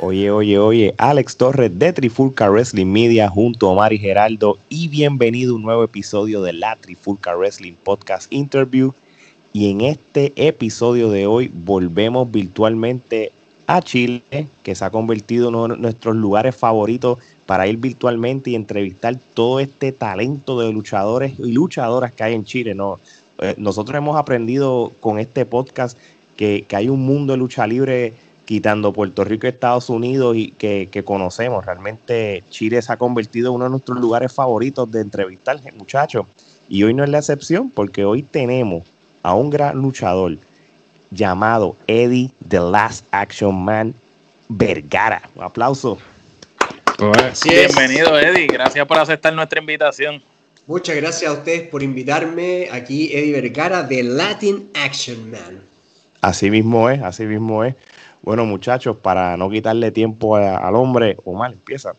Oye, oye, oye, Alex Torres de Trifulca Wrestling Media junto a Mari Geraldo y bienvenido a un nuevo episodio de la Trifulca Wrestling Podcast Interview. Y en este episodio de hoy volvemos virtualmente a Chile, que se ha convertido en uno de nuestros lugares favoritos para ir virtualmente y entrevistar todo este talento de luchadores y luchadoras que hay en Chile. Eh, nosotros hemos aprendido con este podcast que, que hay un mundo de lucha libre quitando Puerto Rico y Estados Unidos y que, conocemos. Realmente Chile se ha convertido en uno de nuestros lugares favoritos de entrevistar, muchachos. Y hoy no es la excepción porque hoy tenemos a un gran luchador llamado Eddie The Last Action Man Vergara. Un aplauso. Bienvenido Eddie, gracias por aceptar nuestra invitación. Muchas gracias a ustedes por invitarme aquí, Eddie Vergara, de Latin Action Man. Así mismo es, así mismo es. Bueno, muchachos, para no quitarle tiempo al hombre, Omar, empieza.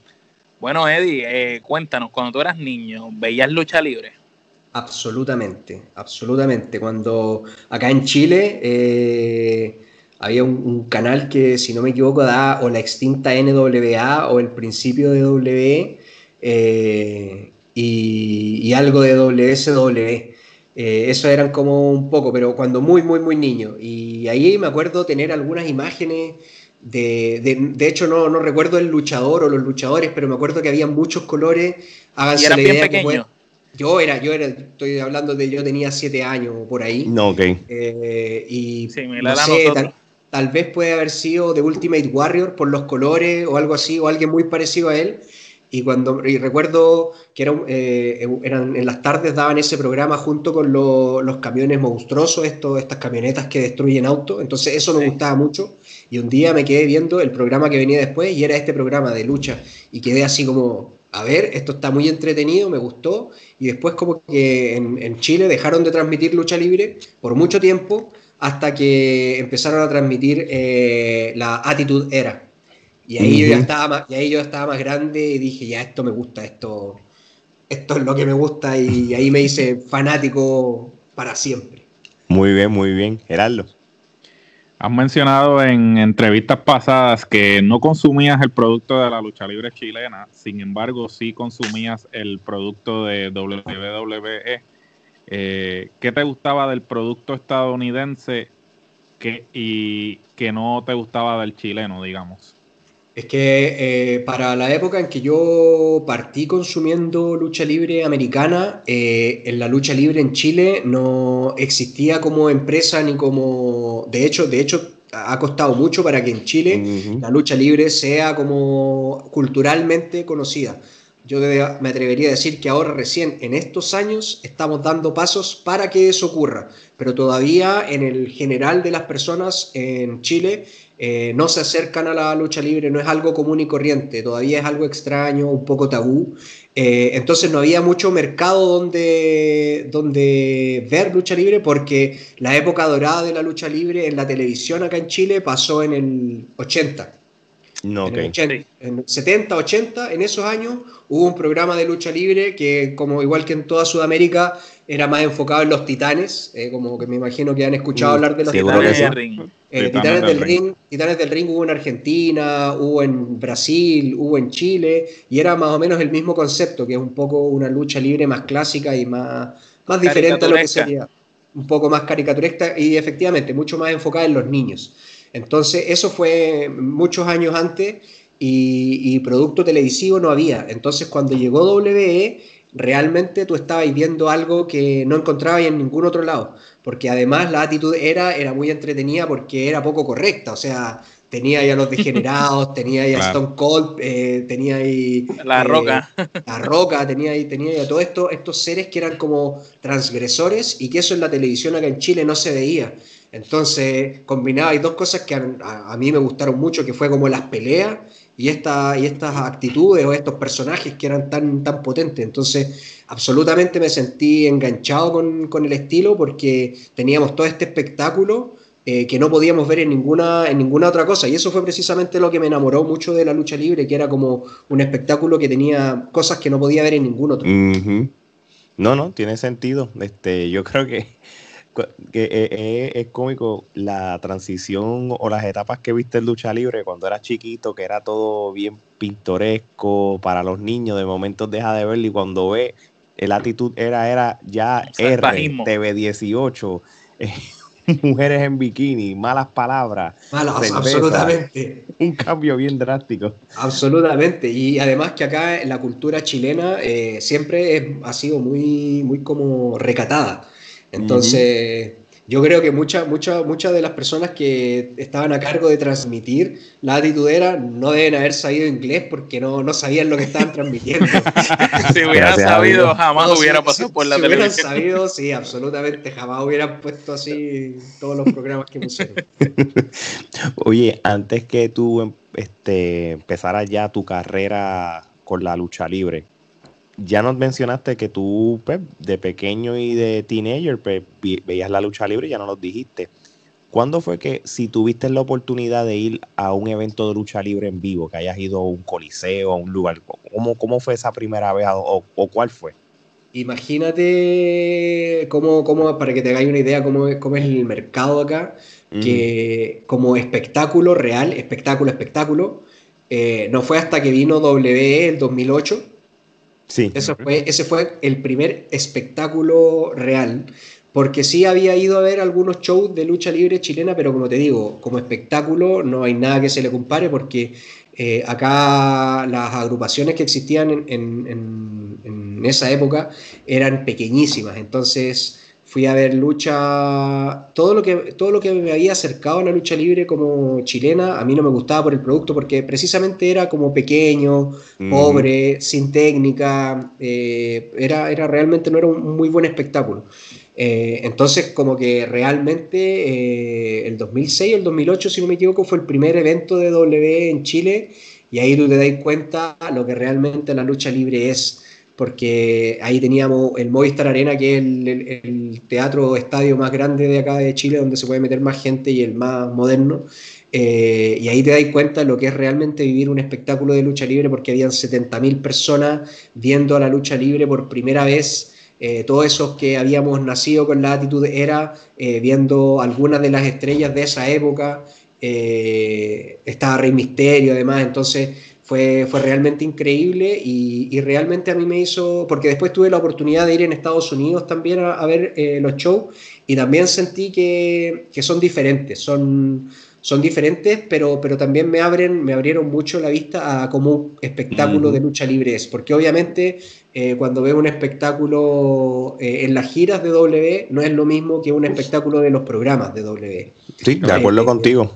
Bueno, Eddie, eh, cuéntanos, cuando tú eras niño, ¿veías lucha libre? Absolutamente, absolutamente. Cuando acá en Chile eh, había un, canal que, si no me equivoco, da o la extinta NWA o el principio de W eh, y, y, algo de WSW. Eh, eso eran como un poco, pero cuando muy, muy, muy niño. Y ahí me acuerdo tener algunas imágenes de, de, hecho no, no, recuerdo el luchador o los luchadores, pero me acuerdo que había muchos colores. Háganse ¿Y bien pequeño? yo era, yo era, estoy hablando de yo tenía siete años por ahí. No, ok. Eh, y no sé, tal, tal, vez puede haber sido de Ultimate Warrior por los colores o algo así, o alguien muy parecido a él. Y, cuando, y recuerdo que era, eh, eran, en las tardes daban ese programa junto con los camiones monstruosos, estos, estas camionetas que destruyen autos. Entonces eso me gustaba mucho. Y un día me quedé viendo el programa que venía después y era este programa de lucha. Y quedé así como, a ver, esto está muy entretenido, me gustó. Y después como que en, en Chile dejaron de transmitir lucha libre por mucho tiempo hasta que empezaron a transmitir eh, la Attitude Era y ahí, yo ya estaba más, y ahí yo estaba más grande y dije, ya, esto me gusta, esto, esto es lo que me gusta y ahí me hice fanático para siempre. Muy bien, muy bien. Gerardo. Has mencionado en entrevistas pasadas que no consumías el producto de la lucha libre chilena, sin embargo sí consumías el producto de WWE. Eh, ¿Qué te gustaba del producto estadounidense que, y que no te gustaba del chileno, digamos? Es que eh, para la época en que yo partí consumiendo lucha libre americana, eh, en la lucha libre en Chile no existía como empresa ni como... De hecho, de hecho ha costado mucho para que en Chile la lucha libre sea como culturalmente conocida. Yo me atrevería a decir que ahora recién en estos años estamos dando pasos para que eso ocurra, pero todavía en el general de las personas en Chile eh, no se acercan a la lucha libre, no es algo común y corriente, todavía es algo extraño, un poco tabú. Eh, entonces no había mucho mercado donde, donde ver lucha libre porque la época dorada de la lucha libre en la televisión acá en Chile pasó en el 80. No, en, en 70, 80, en esos años hubo un programa de lucha libre que, como igual que en toda Sudamérica, era más enfocado en los titanes, eh, como que me imagino que han escuchado mm, hablar de los titanes. Del ring. Eh, titanes, del ring. Titanes del ring hubo en Argentina, hubo en Brasil, hubo en Chile, y era más o menos el mismo concepto, que es un poco una lucha libre más clásica y más, más diferente a lo que sería. Un poco más caricaturesca y efectivamente mucho más enfocada en los niños. Entonces, eso fue muchos años antes y, producto televisivo no había. Entonces, cuando llegó WWE, realmente tú estabas viendo algo que no encontrabas en ningún otro lado. Porque además la actitud era, era muy entretenida porque era poco correcta. O sea, tenía ya los degenerados, tenía ya Stone Cold, eh, tenía ahí... La eh, Roca. La Roca, tenía ahí, tenía ya todos esto, estos seres que eran como transgresores y que eso en la televisión acá en Chile no se veía. Entonces, combinaba hay dos cosas que a, mí me gustaron mucho, que fue como las peleas y, esta, y estas actitudes o estos personajes que eran tan, tan potentes. Entonces, absolutamente me sentí enganchado con, el estilo porque teníamos todo este espectáculo eh, que no podíamos ver en ninguna, en ninguna otra cosa. Y eso fue precisamente lo que me enamoró mucho de la lucha libre, que era como un espectáculo que tenía cosas que no podía ver en ningún otro. No, no, tiene sentido. Este, yo creo que que eh, eh, es, cómico la transición o las etapas que viste en lucha libre cuando eras chiquito, que era todo bien pintoresco para los niños, de momento deja de verlo y cuando ve, la actitud era, era ya R, TV18, mujeres en bikini, malas palabras. Malas, absolutamente. Un cambio bien drástico. Absolutamente. Y además que acá en la cultura chilena eh, siempre ha sido muy, muy como recatada. Entonces, yo creo que muchas muchas muchas de las personas que estaban a cargo de transmitir la atitudera no deben haber sabido inglés porque no, no sabían lo que estaban transmitiendo. si hubieran sabido, jamás hubieran pasado por la si televisión. Si hubieran sabido, sí, absolutamente, jamás hubieran puesto así todos los programas que pusieron. Oye, antes que tú em, este, empezaras ya tu carrera con la lucha libre, ya nos mencionaste que tú, pues, de pequeño y de teenager, pues, veías la lucha libre y ya no nos dijiste. ¿Cuándo fue que, si tuviste la oportunidad de ir a un evento de lucha libre en vivo, que hayas ido a un coliseo, a un lugar, ¿cómo, cómo fue esa primera vez o, cuál fue? Imagínate cómo, cómo, para que te hagáis una idea, cómo, cómo es el mercado acá, que como espectáculo real, espectáculo, espectáculo, eh, no fue hasta que vino WWE el 2008 Sí. Eso fue, ese fue el primer espectáculo real. Porque sí había ido a ver algunos shows de lucha libre chilena, pero como te digo, como espectáculo no hay nada que se le compare porque eh, acá las agrupaciones que existían en, en, esa época eran pequeñísimas. Entonces fui a ver lucha, todo lo que, todo lo que me había acercado a la lucha libre como chilena, a mí no me gustaba por el producto porque precisamente era como pequeño, pobre, sin técnica, eh, era, era realmente no era un muy buen espectáculo. Eh, entonces, como que realmente eh, el 2006, el 2008, si no me equivoco, fue el primer evento de W en Chile y ahí tú te das cuenta lo que realmente la lucha libre es porque ahí teníamos el Movistar Arena, que es el, teatro estadio más grande de acá de Chile, donde se puede meter más gente y el más moderno. Eh, y ahí te das cuenta de lo que es realmente vivir un espectáculo de lucha libre, porque habían 70.000 personas viendo a la lucha libre por primera vez. Eh, todos esos que habíamos nacido con la actitud era eh, viendo algunas de las estrellas de esa época. estaba Rey Misterio, además, entonces fue, fue realmente increíble y, realmente a mí me hizo, porque después tuve la oportunidad de ir en Estados Unidos también a, ver eh, los shows y también sentí que, que, son diferentes, son, son diferentes, pero, pero también me, abren, me abrieron mucho la vista a cómo un espectáculo de lucha libre es, porque obviamente eh, cuando veo un espectáculo eh, en las giras de W no es lo mismo que un espectáculo de los programas de W. Sí, de acuerdo contigo.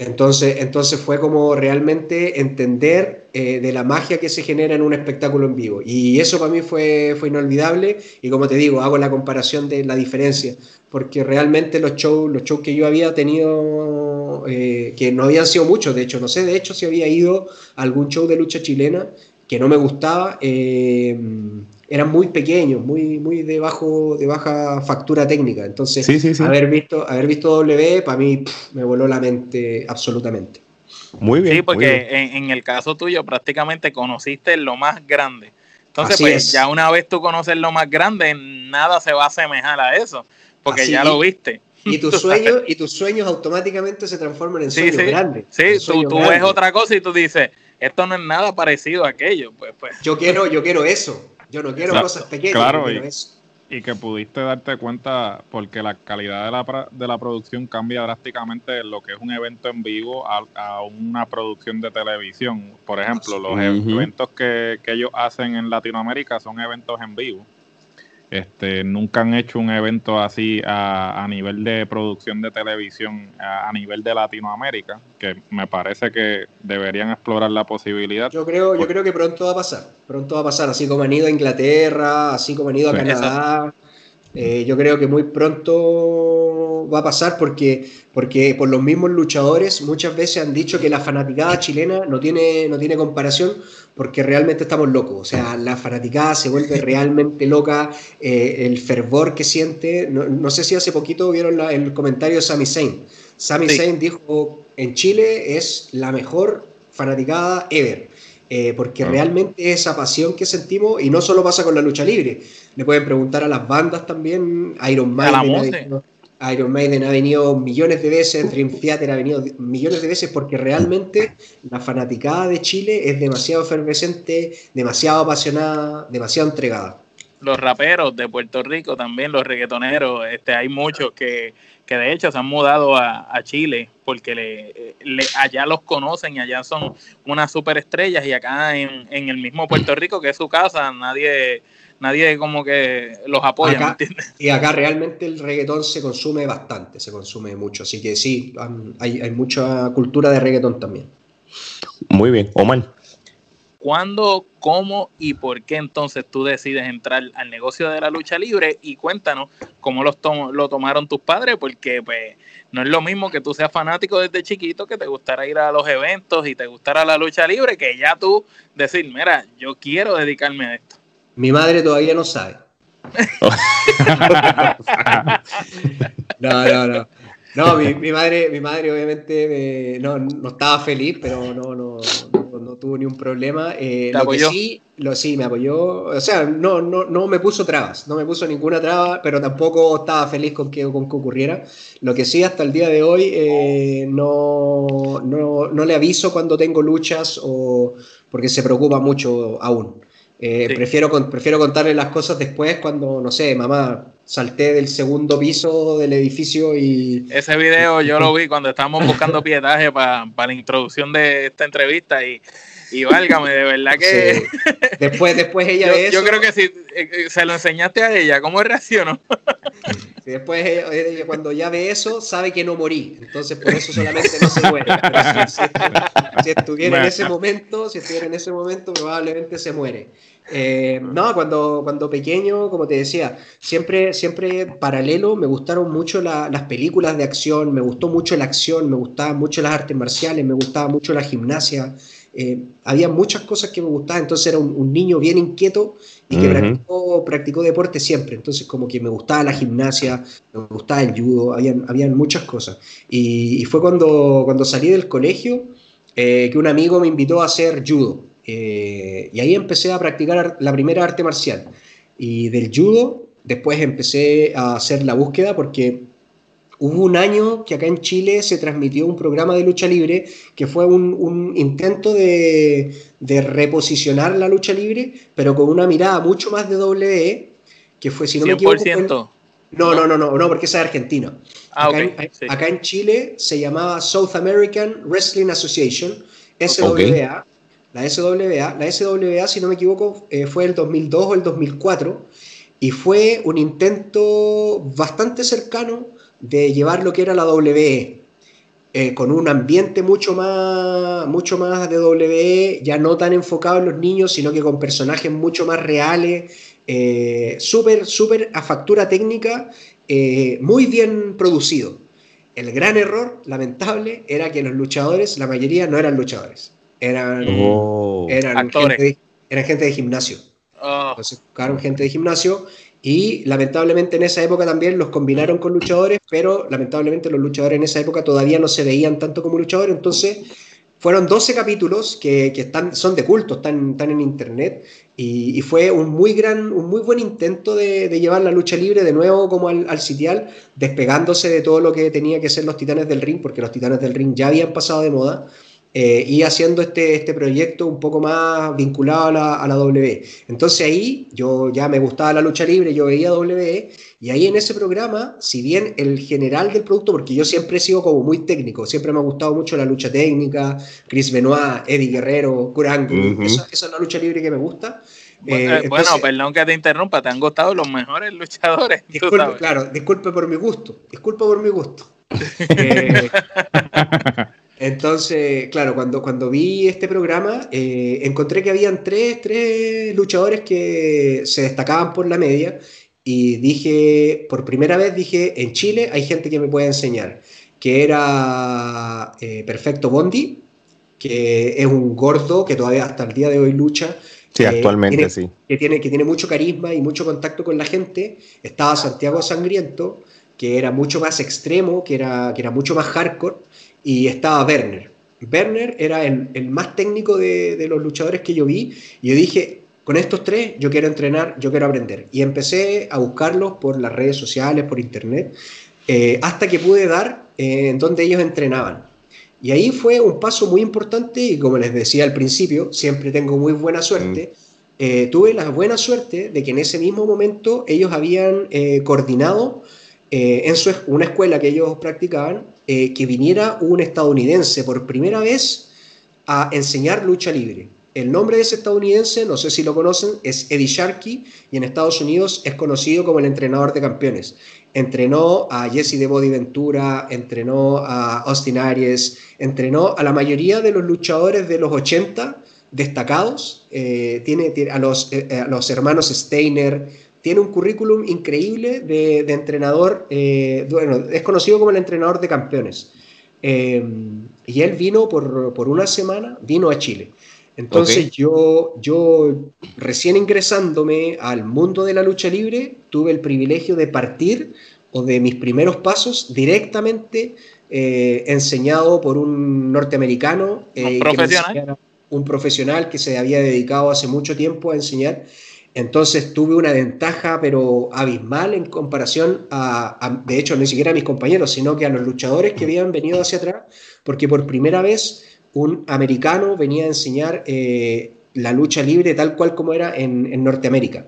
Entonces, entonces fue como realmente entender eh, de la magia que se genera en un espectáculo en vivo. Y eso para mí fue, fue inolvidable. Y como te digo, hago la comparación de la diferencia. Porque realmente los shows, los shows que yo había tenido, eh, que no habían sido muchos, de hecho, no sé, de hecho, si había ido a algún show de lucha chilena que no me gustaba. Eh, eran muy pequeños, muy, muy de, bajo, de baja factura técnica. Entonces, Haber, visto, haber visto W para mí me voló la mente absolutamente. Muy bien. Sí, porque En, el caso tuyo prácticamente conociste lo más grande. Entonces, pues ya una vez tú conoces lo más grande, nada se va a asemejar a eso, porque ya lo viste. Y tus sueños, y tus sueños automáticamente se transforman en sueños grandes. Sí, tú, ves otra cosa y tú dices, esto no es nada parecido a aquello. Pues, pues. Yo quiero, yo quiero eso. Yo no quiero cosas pequeñas. Claro, y, y, que pudiste darte cuenta porque la calidad de la, de la producción cambia drásticamente de lo que es un evento en vivo a, una producción de televisión. Por ejemplo, los eventos que, que ellos hacen en Latinoamérica son eventos en vivo. Este, nunca han hecho un evento así a, nivel de producción de televisión a, nivel de Latinoamérica, que me parece que deberían explorar la posibilidad. Yo creo, yo creo que pronto va a pasar, pronto va a pasar, así como han ido a Inglaterra, así como han ido a Canadá. Eh, yo creo que muy pronto va a pasar porque, porque por los mismos luchadores muchas veces han dicho que la fanaticada chilena no tiene, no tiene comparación porque realmente estamos locos. O sea, la fanaticada se vuelve realmente loca, eh, el fervor que siente. No, sé si hace poquito vieron el comentario de Sami Zayn. Sami Zayn dijo, en Chile es la mejor fanaticada ever. Eh, porque ah. realmente esa pasión que sentimos, y no solo pasa con la lucha libre, le pueden preguntar a las bandas también, Iron Maiden, Iron Maiden ha venido millones de veces, Dream Theater ha venido millones de veces porque realmente la fanaticada de Chile es demasiado efervescente, demasiado apasionada, demasiado entregada. Los raperos de Puerto Rico también, los reggaetoneros, este, hay muchos que, de hecho se han mudado a, Chile porque le, allá los conocen y allá son unas superestrellas y acá en, en el mismo Puerto Rico, que es su casa, nadie nadie como que los apoya, Y acá realmente el reggaetón se consume bastante, se consume mucho, así que sí, hay, mucha cultura de reggaetón también. Muy bien, Omar. ¿Cuándo, cómo y por qué entonces tú decides entrar al negocio de la lucha libre? Y cuéntanos cómo los lo tomaron tus padres, porque pues no es lo mismo que tú seas fanático desde chiquito, que te gustara ir a los eventos y te gustara la lucha libre, que ya tú decir, mira, yo quiero dedicarme a esto. Mi madre todavía no sabe. no, no, no. No, mi, madre, mi madre obviamente no, estaba feliz, pero no, no, no, tuvo ni un problema. Eh, lo apoyó? sí, lo, sí, me apoyó. O sea, no, no, no me puso trabas, no me puso ninguna traba, pero tampoco estaba feliz con que, con que ocurriera. Lo que sí, hasta el día de hoy, eh, no, no, no le aviso cuando tengo luchas o porque se preocupa mucho aún. Eh, prefiero, prefiero contarle las cosas después cuando, no sé, mamá, salté del segundo piso del edificio y... Ese video yo lo vi cuando estábamos buscando pietaje para la introducción de esta entrevista y, y válgame, de verdad que... Después, después ella yo, eso... Yo creo que si eh, eh, se lo enseñaste a ella, ¿cómo reaccionó? después ella, cuando ya ve eso, sabe que no morí, entonces por eso solamente no se muere. si, estuviera en ese momento, si estuviera en ese momento, probablemente se muere. Eh, no, cuando, cuando pequeño, como te decía, siempre, siempre paralelo me gustaron mucho las películas de acción, me gustó mucho la acción, me gustaban mucho las artes marciales, me gustaba mucho la gimnasia. Eh, había muchas cosas que me gustaban, entonces era un, niño bien inquieto y que practicó, practicó, deporte siempre, entonces como que me gustaba la gimnasia, me gustaba el judo, habían, habían muchas cosas. Y, fue cuando, cuando salí del colegio eh, que un amigo me invitó a hacer judo. Eh, y ahí empecé a practicar la primera arte marcial. Y del judo, después empecé a hacer la búsqueda porque hubo un año que acá en Chile se transmitió un programa de lucha libre que fue un, intento de, reposicionar la lucha libre, pero con una mirada mucho más de WWE, que fue, si no me equivoco... no, no, no, no, no, porque esa es Argentina. Ah, acá, en, acá, en, Chile se llamaba South American Wrestling Association, SWA, la SWA. La SWA, si no me equivoco, eh, fue el 2002 o el 2004 y fue un intento bastante cercano de llevar lo que era la WWE. Eh, con un ambiente mucho más, mucho más de WWE, ya no tan enfocado en los niños, sino que con personajes mucho más reales, eh, súper, súper a factura técnica, muy bien producido. El gran error, lamentable, era que los luchadores, la mayoría no eran luchadores. Eran, oh. eran, gente, de, eran gente de gimnasio. Oh. Entonces buscaron gente de gimnasio y lamentablemente en esa época también los combinaron con luchadores, pero lamentablemente los luchadores en esa época todavía no se veían tanto como luchadores, entonces fueron 12 capítulos que, que están, son de culto, están, están en internet. Y, fue un muy, gran, un muy buen intento de, de llevar la lucha libre de nuevo como al, al, sitial, despegándose de todo lo que tenía que ser los titanes del ring, porque los titanes del ring ya habían pasado de moda eh, y haciendo este, este proyecto un poco más vinculado a la, a la W. Entonces ahí yo ya me gustaba la lucha libre, yo veía W, y ahí en ese programa, si bien el general del producto, porque yo siempre he sido como muy técnico, siempre me ha gustado mucho la lucha técnica, Chris Benoit, Eddie Guerrero, Kurt esa, es la lucha libre que me gusta. Bueno, eh, perdón que te interrumpa, te han gustado los mejores luchadores. Disculpe, claro, disculpe por mi gusto, disculpe por mi gusto. eh, entonces, claro, cuando, cuando vi este programa, eh, encontré que habían tres, tres luchadores que se destacaban por la media y dije, por primera vez dije, en Chile hay gente que me puede enseñar, que era eh, Perfecto Bondi, que es un gordo que todavía hasta el día de hoy lucha. Sí, actualmente sí. Que tiene, que tiene mucho carisma y mucho contacto con la gente. Estaba Santiago Sangriento, que era mucho más extremo, que era, que era mucho más hardcore y estaba Werner. Werner era el, más técnico de, los luchadores que yo vi y yo dije, con estos tres yo quiero entrenar, yo quiero aprender. Y empecé a buscarlos por las redes sociales, por internet. hasta que pude dar en donde ellos entrenaban. Y ahí fue un paso muy importante y como les decía al principio, siempre tengo muy buena suerte. Mm. tuve la buena suerte de que en ese mismo momento ellos habían coordinado en su, una escuela que ellos practicaban, que viniera un estadounidense por primera vez a enseñar lucha libre. El nombre de ese estadounidense, no sé si lo conocen, es Eddie Sharkey y en Estados Unidos es conocido como el entrenador de campeones. Entrenó a Jesse de Body Ventura, entrenó a Austin Aries, entrenó a la mayoría de los luchadores de los 80 destacados, eh, tiene, a, los, eh, a, los, hermanos Steiner, tiene un currículum increíble de, entrenador, eh, bueno, es conocido como el entrenador de campeones. y él vino por, por una semana, vino a Chile. Entonces yo, yo recién ingresándome al mundo de la lucha libre, tuve el privilegio de partir o de mis primeros pasos directamente eh, enseñado por un norteamericano, eh, ¿Un, profesional? un profesional que se había dedicado hace mucho tiempo a enseñar. Entonces tuve una ventaja, pero abismal en comparación a, de hecho, ni siquiera a mis compañeros, sino que a los luchadores que habían venido hacia atrás, porque por primera vez un americano venía a enseñar eh, la lucha libre tal cual como era en, Norteamérica.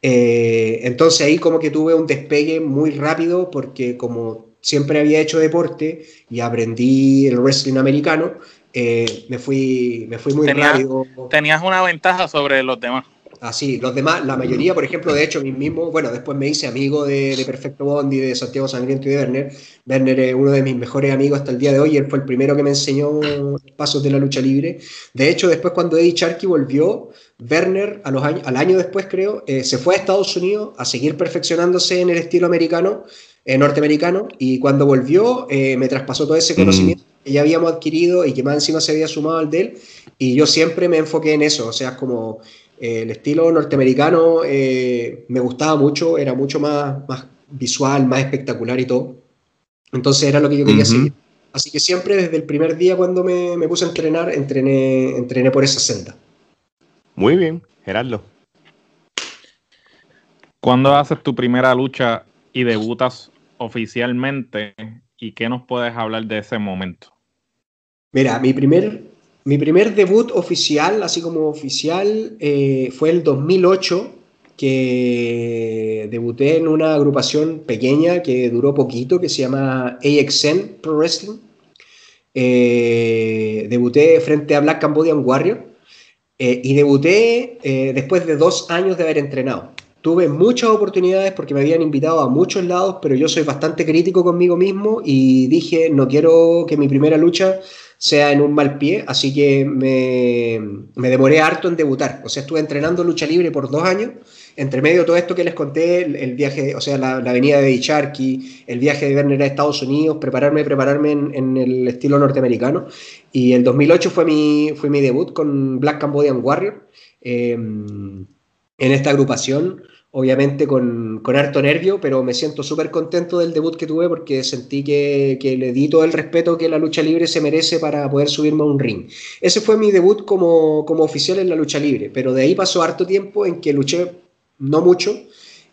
Eh, entonces ahí como que tuve un despegue muy rápido porque como siempre había hecho deporte y aprendí el wrestling americano, eh, me, fui, me fui muy rápido. Tenías una ventaja sobre los demás. Así, los demás, la mayoría, por ejemplo, de hecho, mismo, bueno, después me hice amigo de, de Perfecto Bondi, de Santiago Sangriento y de Werner. Werner es uno de mis mejores amigos hasta el día de hoy, él fue el primero que me enseñó pasos de la lucha libre. De hecho, después cuando Eddie Charky volvió, Werner, a los años, al año después creo, eh, se fue a Estados Unidos a seguir perfeccionándose en el estilo americano, eh, norteamericano, y cuando volvió eh, me traspasó todo ese mm. conocimiento que ya habíamos adquirido y que más encima se había sumado al de él, y yo siempre me enfoqué en eso, o sea, como el estilo norteamericano eh, me gustaba mucho, era mucho más, más visual, más espectacular y todo. Entonces era lo que yo quería seguir. Así que siempre desde el primer día cuando me, me, puse a entrenar, entrené, entrené por esa senda. Muy bien, Gerardo. ¿Cuándo haces tu primera lucha y debutas oficialmente? ¿Y qué nos puedes hablar de ese momento? Mira, mi primer mi primer debut oficial, así como oficial, eh, fue el 2008, que debuté en una agrupación pequeña que duró poquito, que se llama AXN Pro Wrestling. Eh, debuté frente a Black Cambodian Warrior eh, y debuté después de dos años de haber entrenado. Tuve muchas oportunidades porque me habían invitado a muchos lados, pero yo soy bastante crítico conmigo mismo y dije, no quiero que mi primera lucha sea en un mal pie, así que me, me, demoré harto en debutar. O sea, estuve entrenando lucha libre por dos años. Entre medio de todo esto que les conté, el, viaje, o sea, la, la, venida de Dicharki, el viaje de Werner a Estados Unidos, prepararme, prepararme en, en, el estilo norteamericano. Y el 2008 fue mi, fue mi debut con Black Cambodian Warrior eh, en esta agrupación obviamente con, con harto nervio, pero me siento súper contento del debut que tuve porque sentí que, que, le di todo el respeto que la lucha libre se merece para poder subirme a un ring. Ese fue mi debut como, como oficial en la lucha libre, pero de ahí pasó harto tiempo en que luché no mucho,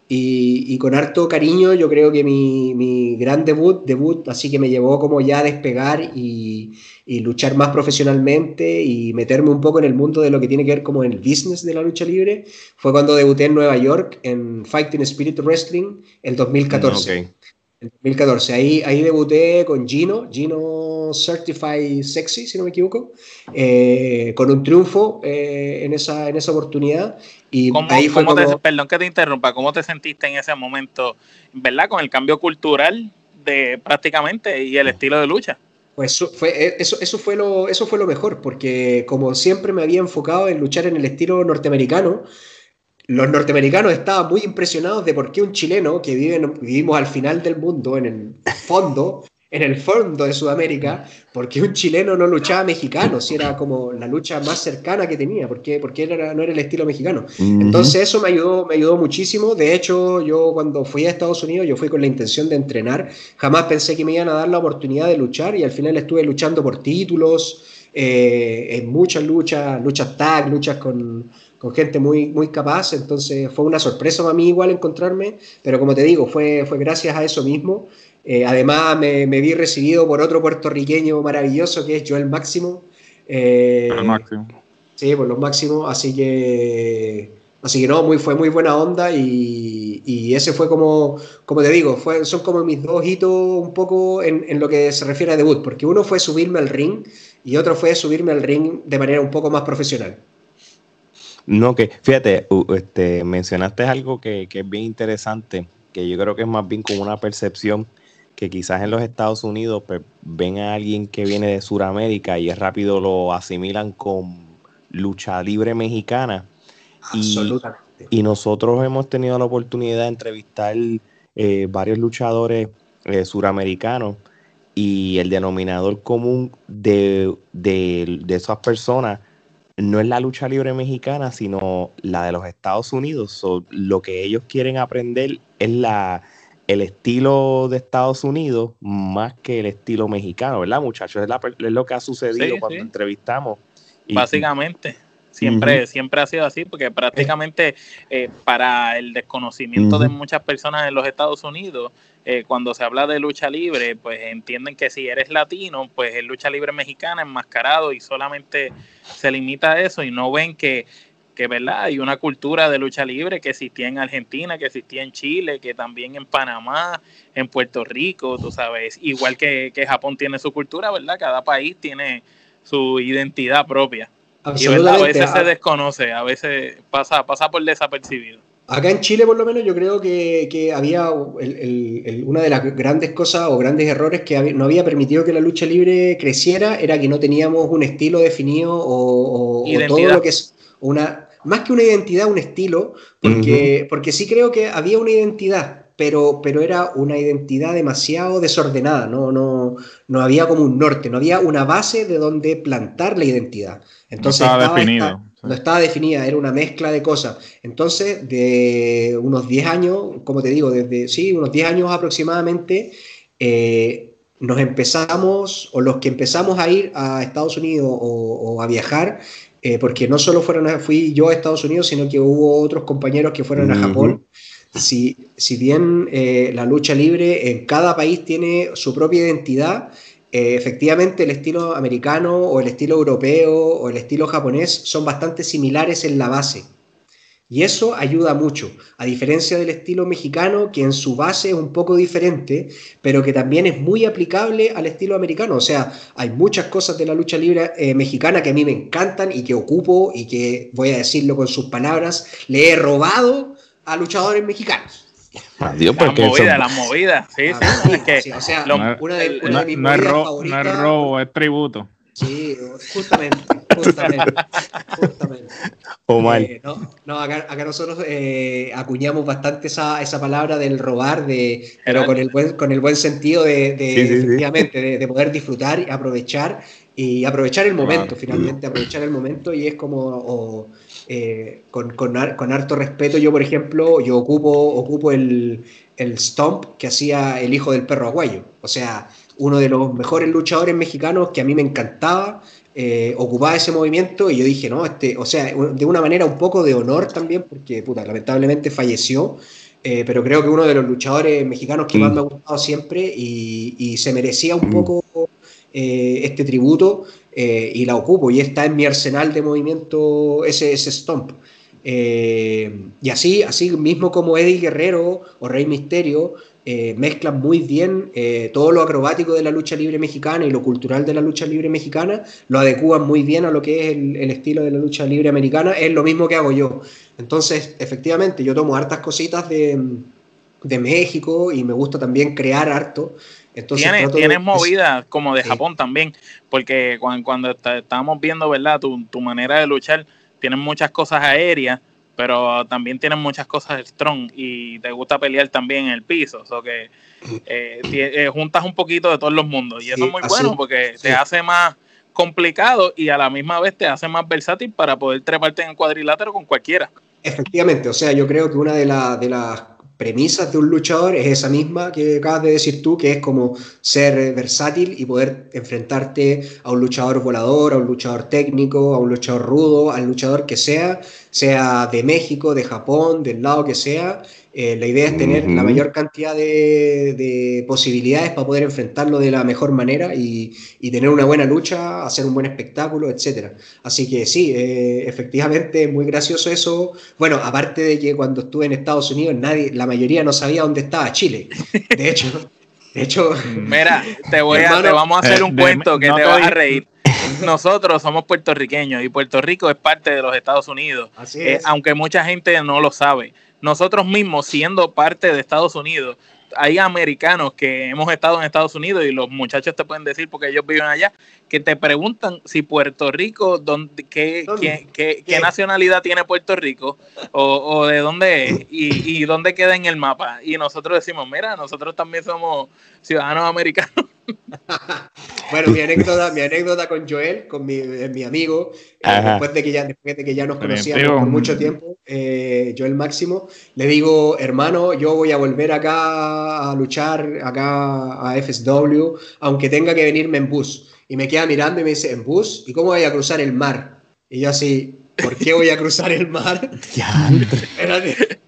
y, con harto cariño, yo creo que mi, mi, gran debut, debut, así que me llevó como ya a despegar y, y, luchar más profesionalmente y meterme un poco en el mundo de lo que tiene que ver como en el business de la lucha libre, fue cuando debuté en Nueva York en Fighting Spirit Wrestling en 2014. En 2014, ahí, ahí debuté con Gino, Gino Certified Sexy, si no me equivoco, eh, con un triunfo eh, en, esa, en esa oportunidad. Y ahí fue perdón que te interrumpa, ¿cómo te sentiste en ese momento, verdad, con el cambio cultural de prácticamente y el estilo de lucha? Pues fue, eh, eso, eso, fue lo, eso fue lo mejor, porque como siempre me había enfocado en luchar en el estilo norteamericano, los norteamericanos estaban muy impresionados de por qué un chileno que vive, vivimos al final del mundo, en el fondo, en el fondo de Sudamérica, por qué un chileno no luchaba mexicano, si era como la lucha más cercana que tenía, porque porque no era el estilo mexicano. Entonces eso me ayudó, me ayudó muchísimo. De hecho, yo cuando fui a Estados Unidos, yo fui con la intención de entrenar. Jamás pensé que me iban a dar la oportunidad de luchar y al final estuve luchando por títulos, eh, en muchas luchas, luchas tag, luchas con con gente muy, muy capaz, entonces fue una sorpresa para mí igual encontrarme, pero como te digo, fue, fue gracias a eso mismo Eh, además, me, vi recibido por otro puertorriqueño maravilloso que es Joel Máximo. Eh, máximo. Sí, por los máximos. Así que, así que no, muy, fue muy buena onda y, y ese fue como, como te digo, fue, son como mis dos hitos un poco en, en, lo que se refiere a debut, porque uno fue subirme al ring y otro fue subirme al ring de manera un poco más profesional. No, que fíjate, este, mencionaste algo que, que es bien interesante, que yo creo que es más bien como una percepción que quizás en los Estados Unidos pues, ven a alguien que viene de Sudamérica y es rápido lo asimilan con lucha libre mexicana. Absolutamente. Y, nosotros hemos tenido la oportunidad de entrevistar eh, varios luchadores eh, suramericanos y el denominador común de, de, de, esas personas no es la lucha libre mexicana, sino la de los Estados Unidos. lo que ellos quieren aprender es la, el estilo de Estados Unidos más que el estilo mexicano, ¿verdad, muchachos? Es, lo que ha sucedido cuando entrevistamos. Básicamente. Siempre, siempre ha sido así, porque prácticamente eh, para el desconocimiento de muchas personas en los Estados Unidos, eh, cuando se habla de lucha libre, pues entienden que si eres latino, pues es lucha libre mexicana, enmascarado y solamente se limita a eso y no ven que que verdad hay una cultura de lucha libre que existía en Argentina, que existía en Chile, que también en Panamá, en Puerto Rico, tú sabes, igual que, Japón tiene su cultura, ¿verdad? Cada país tiene su identidad propia. Y a veces se desconoce, a veces pasa, pasa por desapercibido. Acá en Chile, por lo menos, yo creo que, había una de las grandes cosas o grandes errores que no había permitido que la lucha libre creciera era que no teníamos un estilo definido o todo lo que es una, más que una identidad, un estilo, porque, porque sí creo que había una identidad, pero, pero era una identidad demasiado desordenada, no, no, no había como un norte, no había una base de donde plantar la identidad. Entonces, no estaba, definido. no estaba definida, era una mezcla de cosas. Entonces, de unos 10 años, como te digo, desde, sí, unos 10 años aproximadamente, eh, nos empezamos, o los que empezamos a ir a Estados Unidos o a viajar, eh, porque no solo fueron fui yo a Estados Unidos, sino que hubo otros compañeros que fueron a Japón. Si, si bien eh, la lucha libre en cada país tiene su propia identidad, eh, efectivamente el estilo americano o el estilo europeo o el estilo japonés son bastante similares en la base. Y eso ayuda mucho, a diferencia del estilo mexicano, que en su base es un poco diferente, pero que también es muy aplicable al estilo americano. O sea, hay muchas cosas de la lucha libre eh, mexicana que a mí me encantan y que ocupo y que, voy a decirlo con sus palabras, le he robado a luchadores mexicanos. Adiós, la movida, la movida, sí, sí. o sea, una de, mis no, es robo, no es robo, es tributo. Sí, justamente, justamente, justamente. O mal. Eh, no, acá, nosotros eh, acuñamos bastante esa, esa, palabra del robar, de, pero con el buen, con el buen sentido de, efectivamente, De, poder disfrutar y aprovechar y aprovechar el momento, finalmente, aprovechar el momento y es como eh, con, con, con, harto respeto. Yo, por ejemplo, yo ocupo, ocupo el, el stomp que hacía el hijo del perro aguayo. O sea, uno de los mejores luchadores mexicanos que a mí me encantaba, eh, ocupaba ese movimiento y yo dije, no, este, o sea, de una manera un poco de honor también, porque puta, lamentablemente falleció, eh, pero creo que uno de los luchadores mexicanos que más me ha gustado siempre y, se merecía un poco eh, este tributo y la ocupo y está en mi arsenal de movimiento ese, ese stomp. y así, así mismo como Eddie Guerrero o Rey Misterio, eh, mezclan muy bien eh, todo lo acrobático de la lucha libre mexicana y lo cultural de la lucha libre mexicana, lo adecúan muy bien a lo que es el, estilo de la lucha libre americana, es lo mismo que hago yo. Entonces, efectivamente, yo tomo hartas cositas de, México y me gusta también crear harto. Entonces, tienes, movidas como de Japón también, porque cuando, cuando estábamos viendo, ¿verdad? Tu, tu manera de luchar, tienes muchas cosas aéreas pero también tienen muchas cosas strong y te gusta pelear también en el piso. O que eh, eh, juntas un poquito de todos los mundos y eso es muy bueno porque te hace más complicado y a la misma vez te hace más versátil para poder treparte en el cuadrilátero con cualquiera. Efectivamente, o sea, yo creo que una de, de las premisas de un luchador es esa misma que acabas de decir tú, que es como ser versátil y poder enfrentarte a un luchador volador, a un luchador técnico, a un luchador rudo, al luchador que sea, sea de México, de Japón, del lado que sea, Eh, la idea es tener la mayor cantidad de, posibilidades para poder enfrentarlo de la mejor manera y, tener una buena lucha, hacer un buen espectáculo, etc. Así que sí, eh, efectivamente, muy gracioso eso. Bueno, aparte de que cuando estuve en Estados Unidos, nadie, la mayoría no sabía dónde estaba Chile. De hecho, de hecho. Mira, te voy a, te vamos a hacer un cuento que te vas a reír nosotros somos puertorriqueños y Puerto Rico es parte de los Estados Unidos, eh, aunque mucha gente no lo sabe nosotros mismos siendo parte de Estados Unidos, hay americanos que hemos estado en Estados Unidos y los muchachos te pueden decir porque ellos viven allá, que te preguntan si Puerto Rico, dónde, qué, qué, qué, nacionalidad tiene Puerto Rico o, de dónde es y, y, dónde queda en el mapa. Y nosotros decimos, mira, nosotros también somos ciudadanos americanos. bueno, mi anécdota, mi anécdota con Joel, con mi, eh, mi amigo, eh, después, de que ya, después de que ya nos conocíamos por mucho tiempo, eh, Joel Máximo, le digo, hermano, yo voy a volver acá a luchar, acá a FSW, aunque tenga que venirme en bus. Y me queda mirando y me dice, ¿en bus? ¿Y cómo voy a cruzar el mar? Y yo así, ¿por qué voy a cruzar el mar? Espérate.